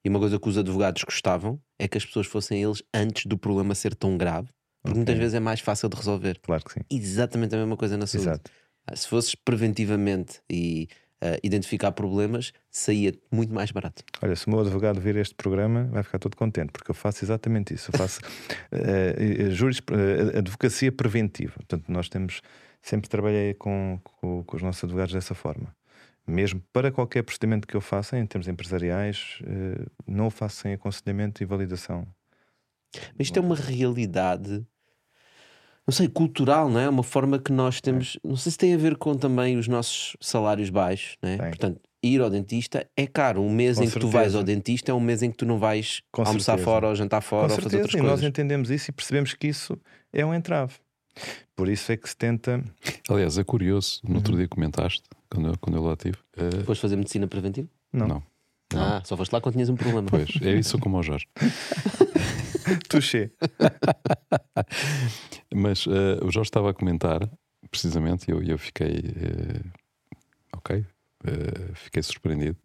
E uma coisa que os advogados gostavam é que as pessoas fossem eles antes do problema ser tão grave, porque okay. muitas vezes é mais fácil de resolver. Claro que sim. Exatamente a mesma coisa na saúde. Exato. Ah, se fosses preventivamente e uh, identificar problemas, saía muito mais barato. Olha, se o meu advogado vir este programa, vai ficar todo contente, porque eu faço exatamente isso. Eu faço uh, juris, uh, advocacia preventiva. Portanto, nós temos sempre trabalhei com, com, com os nossos advogados dessa forma mesmo para qualquer procedimento que eu faça em termos empresariais, não o faço sem aconselhamento e validação. Mas isto é uma realidade não sei, cultural, não é? Uma forma que nós temos. Não sei se tem a ver com também os nossos salários baixos, não é? Portanto, ir ao dentista é caro. Um mês com em certeza. que tu vais ao dentista é um mês em que tu não vais com almoçar certeza. fora ou jantar fora com ou fazer outras e coisas. nós entendemos isso e percebemos que isso é um entrave. Por isso é que se tenta. Aliás, é curioso, no outro uhum. dia comentaste, quando eu, quando eu lá estive. Uh... Foste fazer medicina preventiva? Não. não. Ah, só foste lá quando tinhas um problema. Pois, é isso como o Jorge. Touché. Mas uh, o Jorge estava a comentar, precisamente, e eu, eu fiquei. Uh, ok, uh, fiquei surpreendido.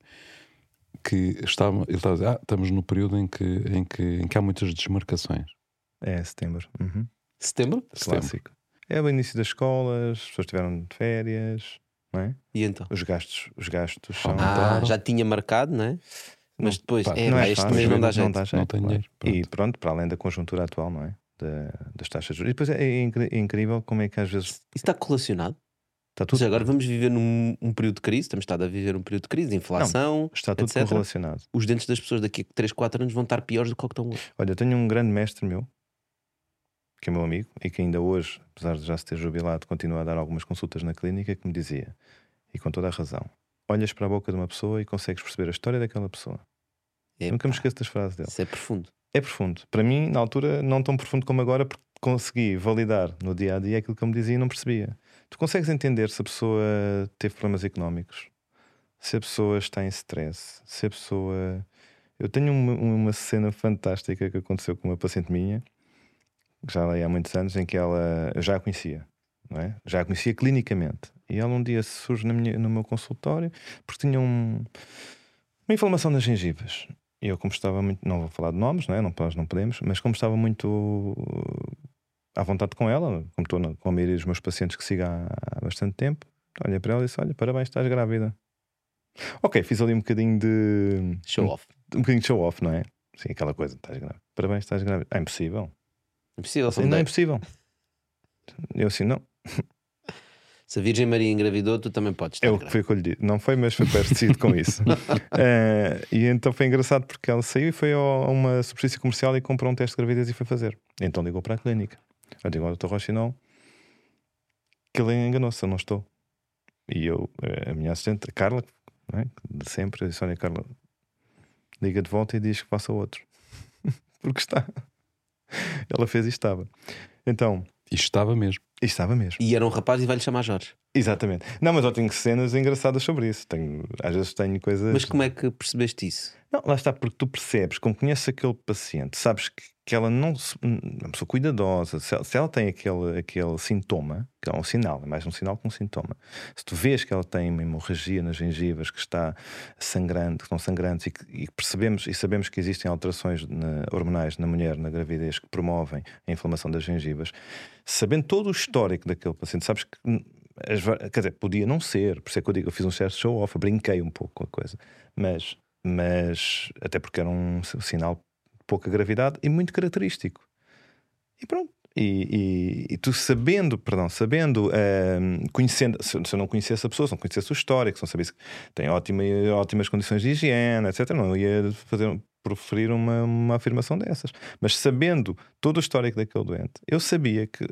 Que estava, ele estava a dizer: ah, estamos no período em que, em que, em que há muitas desmarcações. É, setembro. Uhum. Setembro? Clássico. É o início das escolas, as pessoas estiveram de férias, não é? E então? Os gastos, os gastos são. Ah, já tinha marcado, não é? Mas depois, Pá, é, não é este mês não dá jeito. Não, dá jeito, não tem dinheiro. Pronto. E pronto, para além da conjuntura atual, não é? das taxas de juros. E depois é, é, incrível como é que às vezes. Isso está correlacionado? Está tudo. Seja, agora vamos viver num um período de crise, estamos estado a viver um período de crise, inflação. Não, está tudo etc. correlacionado. Os dentes das pessoas daqui a 3, 4 anos vão estar piores do que o que estão hoje. Olha, eu tenho um grande mestre meu, que é meu amigo, e que ainda hoje, apesar de já se ter jubilado, continua a dar algumas consultas na clínica, que me dizia, e com toda a razão: olhas para a boca de uma pessoa e consegues perceber a história daquela pessoa. Epa. Nunca me esqueço das frases dele. Isso é profundo. É profundo. Para mim, na altura, não tão profundo como agora, porque consegui validar no dia a dia aquilo que ele me dizia e não percebia. Tu consegues entender se a pessoa teve problemas económicos, se a pessoa está em stress, se a pessoa. Eu tenho uma, uma cena fantástica que aconteceu com uma paciente minha, já há muitos anos, em que ela. Eu já a conhecia, não é? Já a conhecia clinicamente. E ela um dia surge na minha, no meu consultório porque tinha um, uma inflamação nas gengivas. E eu, como estava muito. Não vou falar de nomes, não é? Não, nós não podemos, mas como estava muito uh, à vontade com ela, como estou na, com a maioria dos meus pacientes que sigo há, há bastante tempo, olha para ela e disse: Olha, parabéns, estás grávida. Ok, fiz ali um bocadinho de. Show off. Um, um bocadinho de show off, não é? Sim, aquela coisa, estás grávida. Parabéns, estás grávida. É impossível. Impossível, assim, Não é impossível. Eu assim, não. Se a Virgem Maria engravidou, tu também podes estar. É o que foi o que eu lhe disse. Não foi, mas foi parecido com isso. Uh, e então foi engraçado porque ela saiu e foi a uma superfície comercial e comprou um teste de gravidez e foi fazer. Então ligou para a clínica. Eu digo ao Dr. Rochinol que ele enganou-se, eu não estou. E eu, eh, a minha assistente, a Carla, é? de sempre, disse: Olha, Carla, liga de volta e diz que faça outro. porque está. Ela fez e estava. Então. E estava mesmo. E estava mesmo. E era um rapaz e vai-lhe chamar Jorge. Exatamente. Não, mas eu tenho cenas engraçadas sobre isso. Tenho, às vezes tenho coisas. Mas como é que percebeste isso? Não, lá está, porque tu percebes, como conheces aquele paciente, sabes que, que ela não. Uma pessoa cuidadosa, se ela, se ela, tem aquele, aquele sintoma, que é um sinal, é mais um sinal que um sintoma. Se tu vês que ela tem uma hemorragia nas gengivas, que está sangrando, que estão sangrantes, e, que, e percebemos e sabemos que existem alterações na, hormonais na mulher, na gravidez, que promovem a inflamação das gengivas, sabendo todo o histórico daquele paciente, sabes que. Quer dizer, podia não ser, por isso é que eu digo, eu fiz um certo show-off, brinquei um pouco com a coisa, mas mas até porque era um sinal pouca gravidade e muito característico. E pronto. E, e, e tu sabendo, perdão, sabendo, uh, conhecendo, se, se, eu não conhecesse a pessoa, se não conhecesse o histórico, se não sabesse que tem ótima, ótimas condições de higiene, etc., não ia fazer, proferir uma, uma afirmação dessas. Mas sabendo todo o histórico daquele doente, eu sabia que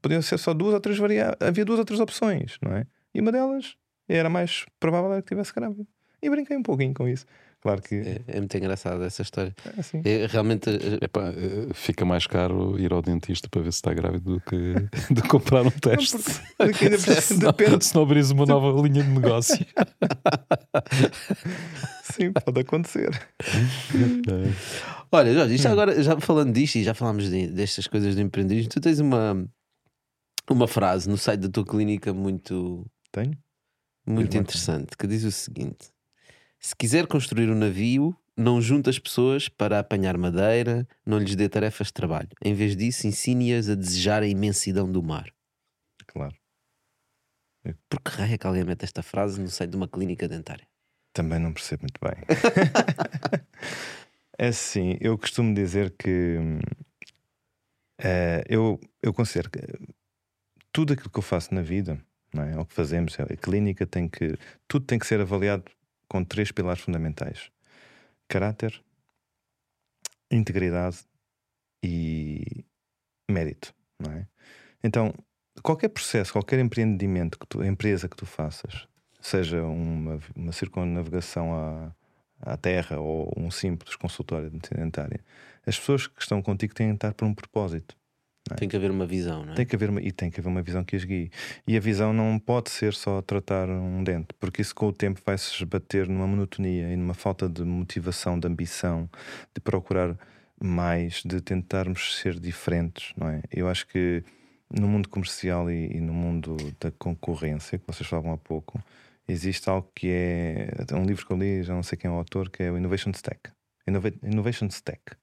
podiam ser só duas ou três variáveis, havia duas ou três opções, não é? E uma delas era mais provável que tivesse grávida. E brinquei um pouquinho com isso. Claro que. É, é muito engraçado essa história. É assim. é, realmente. Eh, Epá, eh, fica mais caro ir ao dentista para ver se está grávido do que de comprar um teste. Não, porque, porque se, depende. se não abris uma nova linha de negócio. Sim, pode acontecer. Olha, Jorge, já agora, já falando disto e já falámos de, destas coisas de empreendedorismo, tu tens uma, uma frase no site da tua clínica muito. Tenho? Muito interessante, que diz o seguinte se quiser construir um navio, não junte as pessoas para apanhar madeira, não lhes dê tarefas de trabalho. Em vez disso, ensine-as a desejar a imensidão do mar. Claro. Por que raio é que alguém mete esta frase no site de uma clínica dentária? Também não percebo muito bem. é assim, eu costumo dizer que uh, eu, eu considero que tudo aquilo que eu faço na vida, não é? o que fazemos, a clínica tem que. Tudo tem que ser avaliado com três pilares fundamentais: caráter, integridade e mérito. Não é? Então, qualquer processo, qualquer empreendimento, que tu, empresa que tu faças, seja uma, uma circunnavegação à, à Terra ou um simples consultório dentária, as pessoas que estão contigo têm que estar por um propósito. É? Tem que haver uma visão, não é? Tem que haver uma, e tem que haver uma visão que as guie. E a visão não pode ser só tratar um dente, porque isso com o tempo vai se esbater numa monotonia e numa falta de motivação, de ambição, de procurar mais, de tentarmos ser diferentes, não é? Eu acho que no mundo comercial e, e no mundo da concorrência, que vocês falavam há pouco, existe algo que é. Um livro que eu li, já não sei quem é o autor, que é o Innovation Stack. Innovation Stack.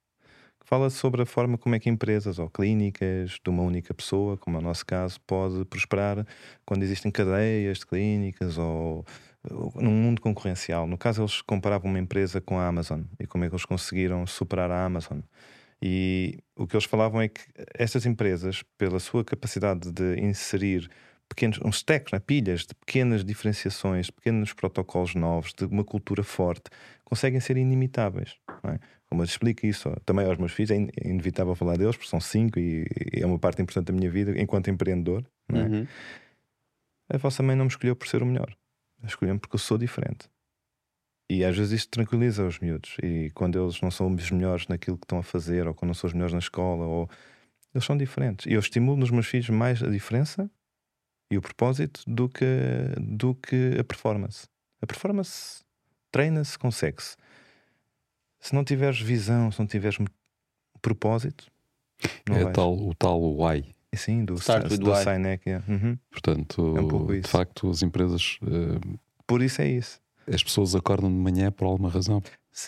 Fala sobre a forma como é que empresas ou clínicas de uma única pessoa, como é o nosso caso, pode prosperar quando existem cadeias de clínicas ou, ou num mundo concorrencial. No caso, eles comparavam uma empresa com a Amazon e como é que eles conseguiram superar a Amazon. E o que eles falavam é que estas empresas, pela sua capacidade de inserir pequenos, uns stacks, né? pilhas de pequenas diferenciações, de pequenos protocolos novos, de uma cultura forte, conseguem ser inimitáveis. É? Como eu explico isso também aos meus filhos, é, é inevitável falar deles, porque são cinco e, e é uma parte importante da minha vida enquanto empreendedor. É? Uhum. A vossa mãe não me escolheu por ser o melhor, escolheu-me porque eu sou diferente. E às vezes isto tranquiliza os miúdos. E quando eles não são os melhores naquilo que estão a fazer, ou quando não são os melhores na escola, ou eles são diferentes. E eu estimulo nos meus filhos mais a diferença e o propósito do que, do que a performance. A performance treina-se, consegue-se. Se não tiveres visão, se não tiveres propósito, não é tal, o tal why. Sim, do, Start do, do Sinek. Yeah. Uhum. Portanto, é um de facto, as empresas. Uh... Por isso é isso as pessoas acordam de manhã por alguma razão.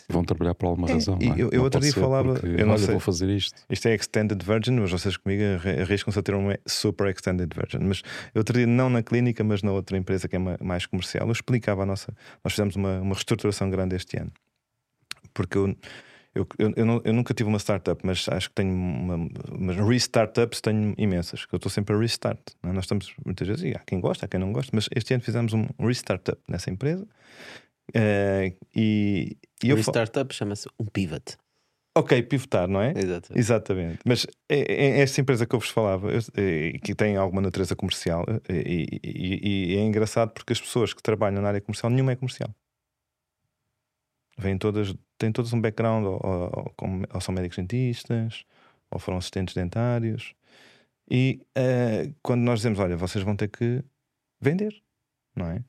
Vão trabalhar por alguma é, razão. É, eu, eu outro dia falava. Porque, eu não olha, sei, vou fazer isto. Isto é Extended Virgin, mas vocês comigo arriscam-se a ter uma Super Extended Virgin. Mas eu outro dia, não na clínica, mas na outra empresa que é mais comercial, eu explicava a nossa. Nós fizemos uma, uma reestruturação grande este ano. Porque eu. Eu, eu, eu, não, eu, nunca tive uma startup, mas acho que tenho uma. Mas restartups tenho imensas, que eu estou sempre a restart. É? Nós estamos muitas vezes, e há quem gosta, há quem não gosta, mas este ano fizemos um restartup nessa empresa Uh, e, e um startup chama-se um pivot. Ok, pivotar, não é? Exatamente. Exatamente. Mas é, é, é esta empresa que eu vos falava, eu, é, que tem alguma natureza comercial, e, e, e, é engraçado porque as pessoas que trabalham na área comercial, nenhuma é comercial. Vêm todas, têm todas um background, ou, ou, ou são médicos dentistas, ou foram assistentes dentários. E uh, quando nós dizemos, olha, vocês vão ter que vender, não é?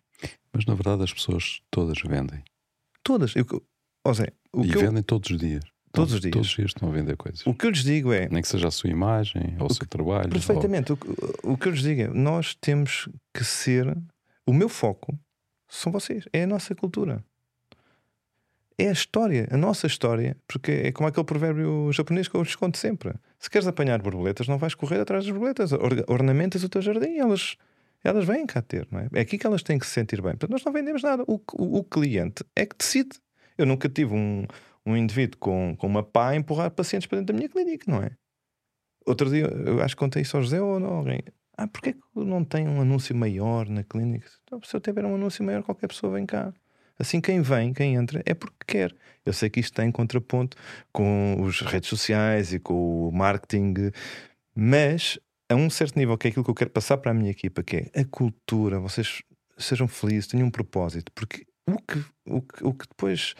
Mas na verdade as pessoas todas vendem. Todas. Eu, oh Zé, o e vendem eu... todos os dias. Todos os dias. Todos os dias estão a vender coisas. O que eu lhes digo é. Nem que seja a sua imagem ou o, seu trabalho. Perfeitamente. Ou... O, o que eu lhes digo é: nós temos que ser. O meu foco são vocês. É a nossa cultura. É a história, a nossa história, porque é como aquele provérbio japonês que eu lhes conto sempre. Se queres apanhar borboletas, não vais correr atrás das borboletas. Ornamentas o teu jardim, elas elas vêm cá ter, não é? É aqui que elas têm que se sentir bem. Portanto, nós não vendemos nada. O, o, o cliente é que decide. Eu nunca tive um, um indivíduo com, com uma pá a empurrar pacientes para dentro da minha clínica, não é? Outro dia, eu acho que contei isso ao José ou não, alguém. Ah, porquê que não tem um anúncio maior na clínica? Então, se eu tiver um anúncio maior, qualquer pessoa vem cá. Assim, quem vem, quem entra, é porque quer. Eu sei que isto tem contraponto com as redes sociais e com o marketing, mas a um certo nível, que é aquilo que eu quero passar para a minha equipa, que é a cultura, vocês sejam felizes, tenham um propósito, porque o que, o que, o que depois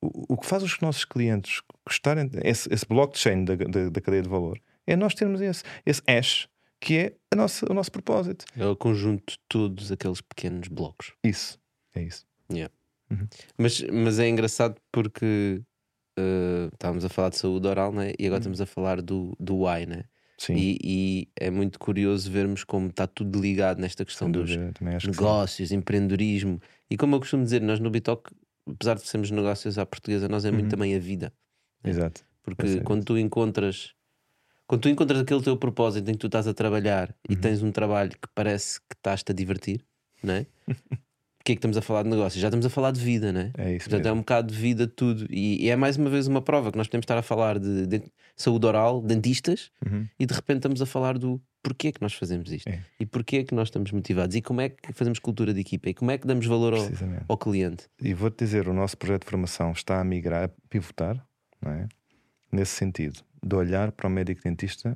o, o que faz os nossos clientes gostarem, esse, esse blockchain da, da, da, cadeia de valor, é nós termos esse, esse hash que é a nossa, o nosso propósito. É o conjunto de todos aqueles pequenos blocos. Isso, é isso. Yeah. Uhum. Mas, mas é engraçado porque uh, estávamos a falar de saúde oral né? e agora uhum. estamos a falar do, do why, né? Sim. E, e, é muito curioso vermos como está tudo ligado nesta questão dos negócios, empreendedorismo. E como eu costumo dizer, nós no Bitoc, apesar de sermos negócios à portuguesa, nós é uhum. muito também a vida. Né? Exato. Porque quando tu encontras quando tu encontras aquele teu propósito em que tu estás a trabalhar uhum. e tens um trabalho que parece que estás-te a divertir, não é? Porquê é que estamos a falar de negócios? Já estamos a falar de vida, não é? É isso Portanto, é um mesmo. bocado de vida tudo. E, e é mais uma vez uma prova que nós podemos estar a falar de, de saúde oral, dentistas, Uhum. e de repente estamos a falar do porquê que nós fazemos isto É. e porquê que nós estamos motivados e como é que fazemos cultura de equipa e como é que damos valor ao, ao cliente. E vou-te dizer, o nosso projeto de formação está a migrar, a pivotar, não é? nesse sentido, de olhar para o médico dentista,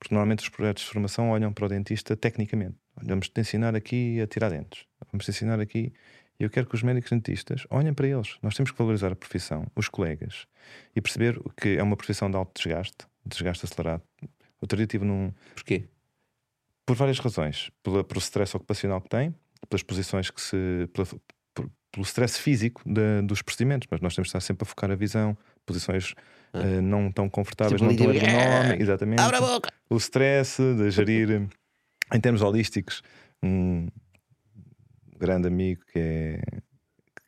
porque normalmente os projetos de formação olham para o dentista tecnicamente. Vamos te ensinar aqui a tirar dentes, vamos te ensinar aqui. E eu quero que os médicos dentistas olhem para eles. Nós temos que valorizar a profissão, os colegas, e perceber que é uma profissão de alto desgaste, desgaste acelerado. Outro dia estive num, Porquê? por várias razões. Pela, pelo stress ocupacional que tem, pelas posições que se. Pela, por- pelo stress físico de- dos procedimentos, mas nós temos de estar sempre a focar a visão, posições Ah. eh, não tão confortáveis, Tipo não tão ergonómicas, exatamente. Abre a boca! O stress de gerir, em termos holísticos, um grande amigo que é.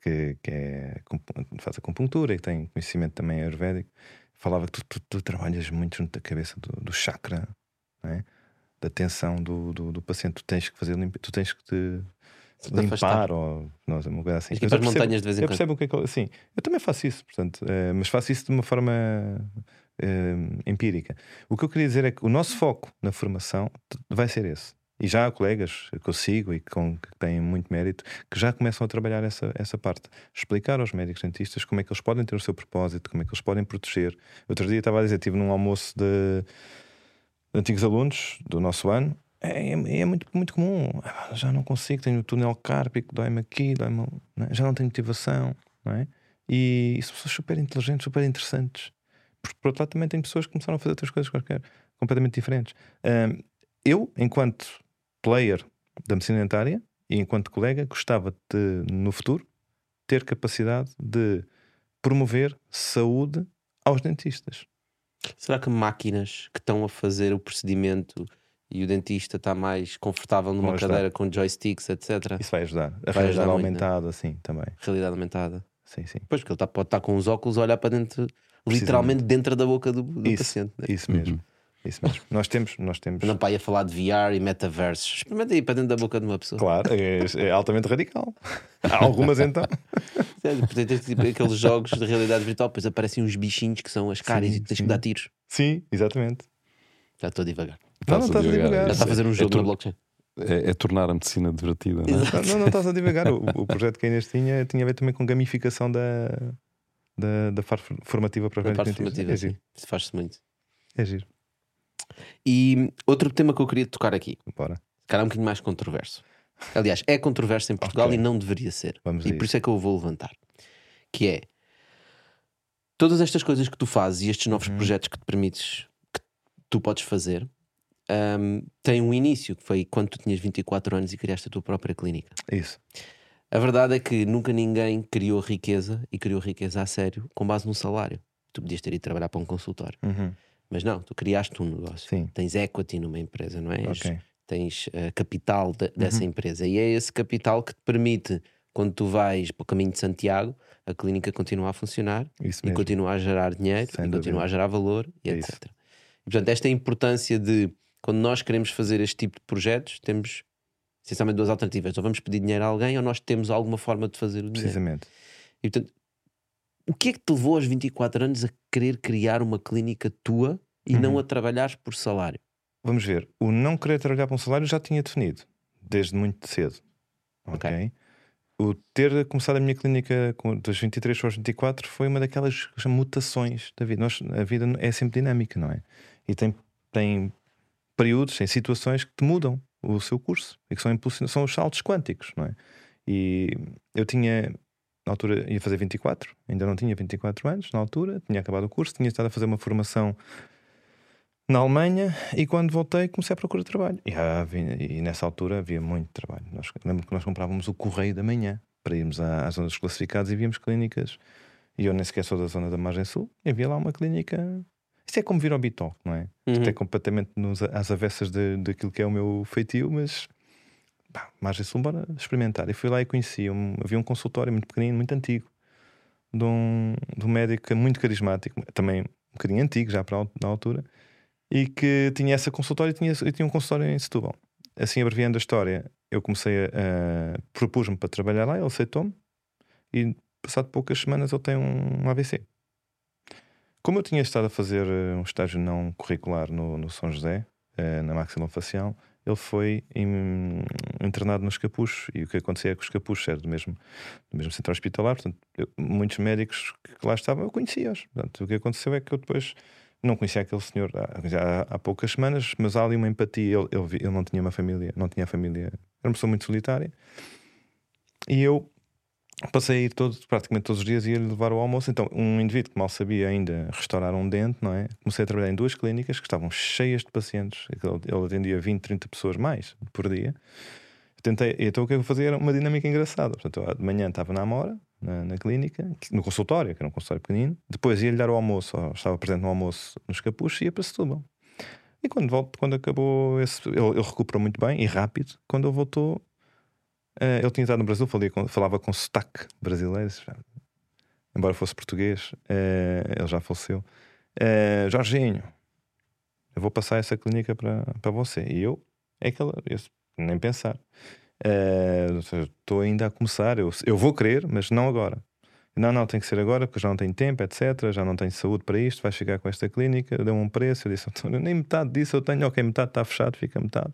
Que, que é, faz acupuntura e tem conhecimento também ayurvédico, falava que tu, tu- tu trabalhas muito junto da cabeça do, do chakra, é? da tensão do, do, do paciente. Tu tens que fazer tu tens que te te afastar. limpar ou uma coisa assim. Ir Mas para eu as percebo- montanhas de vez em eu quando. percebo o que é que sim, eu também faço isso, portanto, eh, mas faço isso de uma forma eh, empírica. O que eu queria dizer é que o nosso foco na formação vai ser esse. E já há colegas que eu sigo e com, que têm muito mérito que já começam a trabalhar essa, essa parte. Explicar aos médicos dentistas como é que eles podem ter o seu propósito, como é que eles podem proteger. Outro dia estava a dizer, estive num almoço de, de antigos alunos do nosso ano. É, é- é muito, muito comum. Ah, Já não consigo, tenho o túnel cárpico, dói-me aqui, dói-me. não é? Já não tenho motivação, não é? E, e são pessoas super inteligentes, super interessantes. Porque, por outro lado, também tem pessoas que começaram a fazer outras coisas qualquer, completamente diferentes. Ahm, eu, enquanto player da medicina dentária e enquanto colega, gostava de, no futuro, ter capacidade de promover saúde aos dentistas. Será que máquinas que estão a fazer o procedimento e o dentista está mais confortável numa cadeira com joysticks, etc. Isso vai ajudar. A Vai realidade ajudar muito, né? aumentada, assim, também. Realidade aumentada. Sim, sim. Pois, porque ele tá, pode estar com os óculos a olhar para dentro, literalmente dentro da boca do, do Isso, paciente. né? Isso mesmo. Uhum. Isso mesmo. Nós temos, nós temos. Não para ir a falar de VR e metaverso. Experimenta aí para dentro da boca de uma pessoa. Claro, é, é altamente radical. Há algumas então. Sério, porque tens tipo aqueles jogos de realidade virtual, depois aparecem uns bichinhos que são as caras Sim, e tens sim. que dar tiros. Sim, exatamente. Já estou devagar. Não, não Estás estás a divagar. divagar. Já está a fazer um É jogo tu- na blockchain. É, é tornar a medicina divertida, não é? Não, não, não estás a divagar. O, o projeto que a Inês tinha tinha a ver também com gamificação da, da, da parte formativa para médicos parte formativa, É sim. faz-se muito. É giro. E outro tema que eu queria tocar aqui, Bora. cara, é um bocadinho mais controverso. Aliás, é controverso em Portugal Ok. e não deveria ser. Vamos a e por isso. é que eu vou levantar. Que é todas estas coisas que tu fazes e estes novos Uhum. projetos que te permites que tu podes fazer hum, têm um início que foi quando tu tinhas 24 anos e criaste a tua própria clínica. Isso. A verdade é que nunca ninguém criou riqueza e criou riqueza a sério com base num salário. Tu podias ter ido trabalhar para um consultório, Uhum. mas não, tu criaste um negócio. Sim. Tens equity numa empresa, não é? És- Ok. Uhum. Tens eh, capital de- dessa empresa e é esse capital que te permite, quando tu vais para o caminho de Santiago, a clínica continua a funcionar Isso e mesmo. continua a gerar dinheiro Sem e dúvida. a gerar valor e É etc. isso. E, portanto, esta é a importância de quando nós queremos fazer este tipo de projetos, temos essencialmente duas alternativas. Ou vamos pedir dinheiro a alguém ou nós temos alguma forma de fazer o dinheiro. Precisamente. E portanto, o que é que te levou aos 24 anos a querer criar uma clínica tua e não Uhum. a trabalhares por salário? Vamos ver. O não querer trabalhar para um salário já tinha definido, desde muito cedo. Ok. Ok. O ter começado a minha clínica dos 23 para os 24 foi uma daquelas mutações da vida. Nós, a vida é sempre dinâmica, não é? E tem, tem períodos, tem situações que te mudam o seu curso e que são, são os saltos quânticos, não é? E eu tinha, na altura, ia fazer 24, ainda não tinha 24 anos, na altura, tinha acabado o curso, tinha estado a fazer uma formação na Alemanha e quando voltei comecei a procurar trabalho. E, havia- e nessa altura havia muito trabalho. Nós, lembro que nós comprávamos o Correio da Manhã para irmos às zonas classificadas e víamos clínicas. E eu nem sequer sou da zona da Margem Sul. E havia lá uma clínica. Isto é como vir ao Bitoque, não é? Isto Uhum. é completamente nos, às avessas de, daquilo que é o meu feitio, mas pá, Margem Sul, bora experimentar. E fui lá e conheci. Um, havia um consultório muito pequenino, muito antigo, de um, de um médico muito carismático, também um bocadinho antigo já para na altura, e que tinha essa consultório e tinha, tinha um consultório em Setúbal. Assim, abreviando a história, eu comecei a. a propus-me para trabalhar lá, ele aceitou-me e, passado poucas semanas, ele tem um AVC. Como eu tinha estado a fazer eh, um estágio não curricular no, no São José, uh, na maxilofacial, ele foi em, internado nos capuchos. E o que acontecia é que os capuchos eram do mesmo, do mesmo centro hospitalar, portanto, eu, muitos médicos que lá estavam eu conhecia-os. o que aconteceu é que eu depois não conhecia aquele senhor há, há, há poucas semanas, mas há ali uma empatia. Ele, ele, ele, não tinha uma família, não tinha família, era uma pessoa muito solitária. E eu passei a ir todos, praticamente todos os dias e ia levar o almoço. Então, um indivíduo que mal sabia ainda restaurar um dente, não é? Comecei a trabalhar em duas clínicas que estavam cheias de pacientes. Ele atendia 20, 30 pessoas mais por dia. Tentei, então o que eu fazia era uma dinâmica engraçada. Portanto, de manhã estava na Amora, na, na, clínica, no consultório, que era um consultório pequenino. Depois ia-lhe dar o almoço, estava presente no almoço nos capuchos e ia para Setúbal. E quando, volto, quando acabou esse. Ele, ele recuperou muito bem e rápido. Quando ele voltou, uh, ele tinha estado no Brasil, com, falava com sotaque brasileiro, embora fosse português, uh, ele já faleceu. Uh, Jorginho, eu vou passar essa clínica para, para você. E eu, é eu, nem pensar. Estou ainda a começar, eu, eu vou querer, mas não agora. Não, não, tem que ser agora, porque já não tenho tempo, etc. Já não tenho saúde para isto, vai chegar com esta clínica, deu um preço. Eu disse, nem metade disso eu tenho, ok, metade está fechado, fica metade.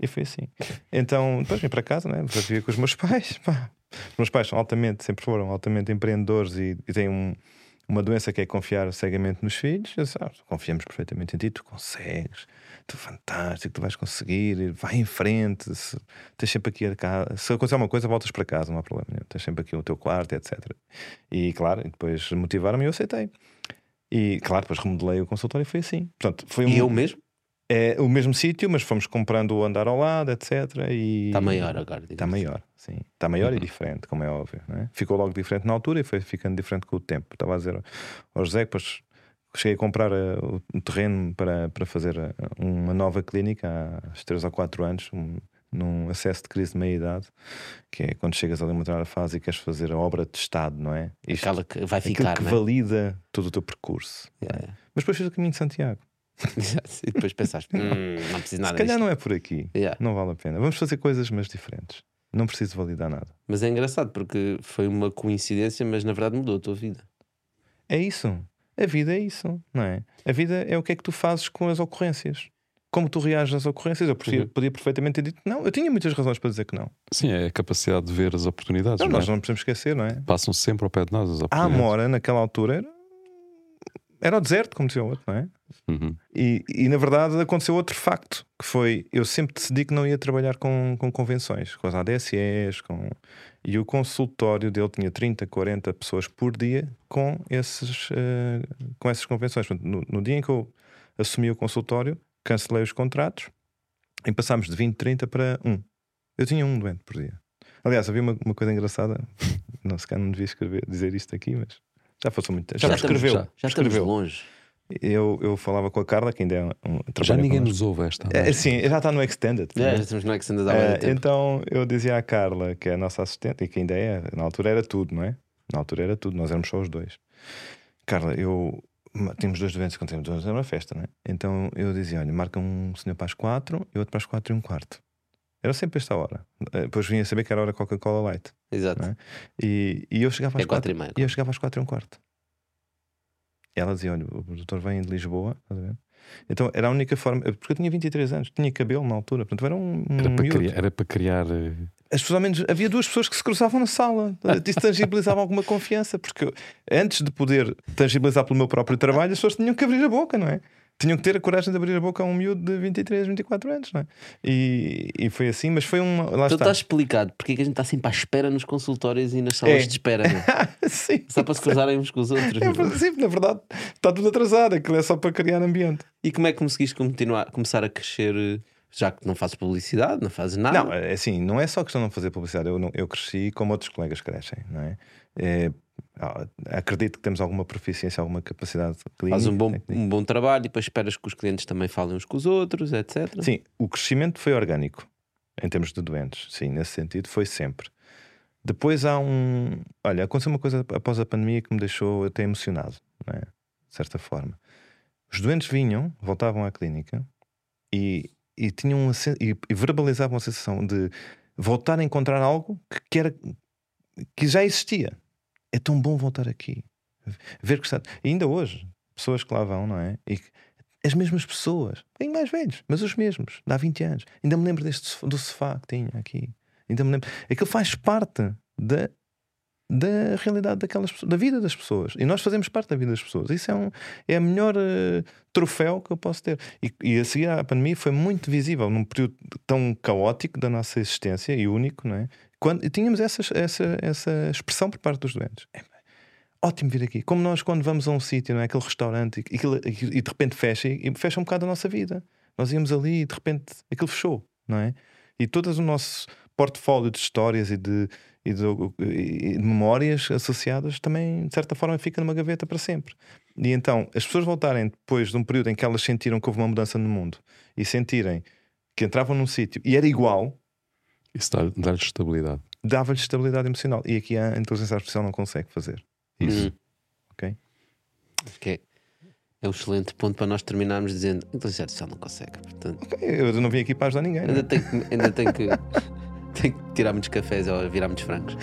E foi assim. Então, depois vim para casa, né? viver com os meus pais. Pá. Os meus pais são altamente, sempre foram altamente empreendedores e, e têm um uma doença que é confiar cegamente nos filhos, sabe, confiamos perfeitamente em ti, tu consegues, tu fantástico, tu vais conseguir, vai em frente, se, tens sempre aqui a casa, se acontecer alguma coisa, voltas para casa, não há problema nenhum, tens sempre aqui o teu quarto, etc. E claro, depois motivaram-me e eu aceitei. E claro, depois remodelei o consultório e foi assim. Portanto, foi um... E eu mesmo? É o mesmo sítio, mas fomos comprando o andar ao lado, etc. E... Está maior agora. Está maior, sim. Está maior uhum. e diferente, como é óbvio. É? Ficou logo diferente na altura e foi ficando diferente com o tempo. Estava a dizer ao José que depois cheguei a comprar uh, o terreno para, para fazer uh, uma nova clínica há 3 ou 4 anos, um, num acesso de crise de meia-idade, que é quando chegas ali a uma determinada fase e queres fazer a obra de Estado, não é? Isto, Aquela que vai ficar. que é? valida todo o teu percurso. Yeah, é? Mas depois fiz o caminho de Santiago. e depois pensaste, hum, não preciso nada Se calhar disto. não é por aqui. Yeah. Não vale a pena. Vamos fazer coisas, mas diferentes. Não preciso validar nada. Mas é engraçado porque foi uma coincidência, mas na verdade mudou a tua vida. É isso. A vida é isso, não é? A vida é o que é que tu fazes com as ocorrências. Como tu reages às ocorrências. Eu podia, Uhum. podia perfeitamente ter dito não. Eu tinha muitas razões para dizer que não. Sim, é a capacidade de ver as oportunidades. Não, não é? nós não podemos esquecer, não é? Passam sempre ao pé de nós as A oportunidades. Amora, naquela altura, era, era o deserto, como dizia o outro, não é? Uhum. E, e na verdade aconteceu outro facto, que foi eu sempre decidi que não ia trabalhar com, com convenções, com as ADSEs, com... e o consultório dele tinha 30, 40 pessoas por dia com, esses, eh, com essas convenções. No, no dia em que eu assumi o consultório, cancelei os contratos e passámos de 20, 30 para 1. Eu tinha um doente por dia. Aliás, havia uma, uma coisa engraçada, não se calhar não devia escrever, dizer isto aqui, mas já passou muito tempo. Já, estamos- escreveu. já, já estamos escreveu. longe. Eu, eu falava com a Carla, que ainda é um, Já ninguém nos ouve esta. É, sim, já está no Extended. É, já estamos no Extended há muito tempo. então eu dizia à Carla, que é a nossa assistente, e que ainda é, na altura era tudo, não é? Na altura era tudo, nós éramos só os dois. Carla, eu. Temos dois doentes quando temos dois, era uma festa, não é? Então eu dizia: olha, marca um senhor para as quatro e outro para as quatro e um quarto. Era sempre esta hora. Eh, Depois vinha saber que era a hora Coca-Cola Light. Exato. é? E, e eu chegava às É quatro quatro e meia. e eu chegava às quatro e um quarto. E ela dizia: Olha, o doutor vem de Lisboa, estás a ver? Então era a única forma, porque eu tinha 23 anos, tinha cabelo na altura, portanto era um, um Era para, criar, era para criar. eh, As pessoas, ao menos, havia duas pessoas que se cruzavam na sala, isso tangibilizava alguma confiança, porque antes de poder tangibilizar pelo meu próprio trabalho, as pessoas tinham que abrir a boca, não é? Tinham que ter a coragem de abrir a boca a um miúdo de 23, 24 anos, não é? E, e foi assim, mas foi uma. Lá Então está. está explicado porque é que a gente está sempre à espera nos consultórios e nas salas É. de espera. meu. Sim. Só para se cruzarem uns com os outros. É, verdade, sim, na verdade, está tudo atrasado, aquilo é só para criar ambiente. E como é que conseguiste continuar, começar a crescer, já que não fazes publicidade, não fazes nada? Não, é assim, não é só questão de não fazer publicidade. Eu, não- eu cresci como outros colegas crescem, não é? É, ah, acredito que temos alguma proficiência, alguma capacidade clínica. Fazes um bom, técnica. um bom trabalho e depois esperas que os clientes também falem uns com os outros, etc. Sim, o crescimento foi orgânico em termos de doentes, sim, nesse sentido foi sempre. Depois há um. Olha, aconteceu uma coisa após a pandemia que me deixou até emocionado, é? de certa forma. Os doentes vinham, voltavam à clínica e, e tinham uma e, e verbalizavam a sensação de voltar a encontrar algo que, que, era, que já existia. É tão bom voltar aqui. Ver que está. Ainda hoje, pessoas que lá vão, não é? E as mesmas pessoas, bem mais velhos, mas os mesmos, há 20 anos. Ainda me lembro deste do sofá que tinha aqui. Ainda me lembro. Aquilo faz parte da, da realidade daquelas pessoas, da vida das pessoas. E nós fazemos parte da vida das pessoas. Isso é, um, é a melhor uh, troféu que eu posso ter. E, e a seguir à pandemia foi muito visível num período tão caótico da nossa existência e único, não é? Quando tínhamos essa, essa, essa expressão por parte dos doentes. É, ótimo vir aqui. Como nós, quando vamos a um sítio, não é? aquele restaurante, e, e de repente fecha, e fecha um bocado a nossa vida. Nós íamos ali e de repente aquilo fechou, não é? E todo o nosso portfólio de histórias e de, e de, e de, memórias associadas também, de certa forma, fica numa gaveta para sempre. E então, as pessoas voltarem depois de um período em que elas sentiram que houve uma mudança no mundo e sentirem que entravam num sítio e era igual. Isso dá-lhes estabilidade. Dava-lhes estabilidade emocional. E aqui a inteligência artificial não consegue fazer isso. Uhum. Ok? Que é, é um excelente ponto para nós terminarmos dizendo a inteligência artificial não consegue. Portanto, okay, eu não vim aqui para ajudar ninguém. Ainda, é? tenho, ainda tenho que. tenho que tirar muitos cafés ou virar muitos francos.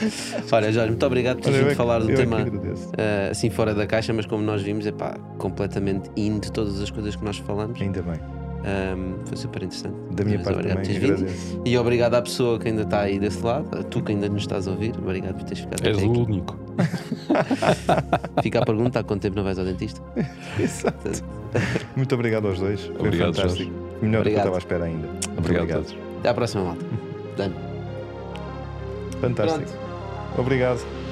Olha, Jorge, muito obrigado por teres vindo falar do tema uh, assim fora da caixa, mas como nós vimos, é pá, completamente in de todas as coisas que nós falamos. Ainda bem. Um, foi super interessante. Da minha parte também, agradeço. E obrigado à pessoa que ainda está aí desse lado, a tu que ainda nos estás a ouvir. Obrigado por teres ficado És o único. Fica a pergunta: há quanto tempo não vais ao dentista? Exato. Muito obrigado aos dois. Foi obrigado, fantástico. Jorge. Melhor obrigado. do que eu estava à espera ainda. Obrigado. obrigado. Até à próxima, malta. Fantástico. Pronto. Obrigado.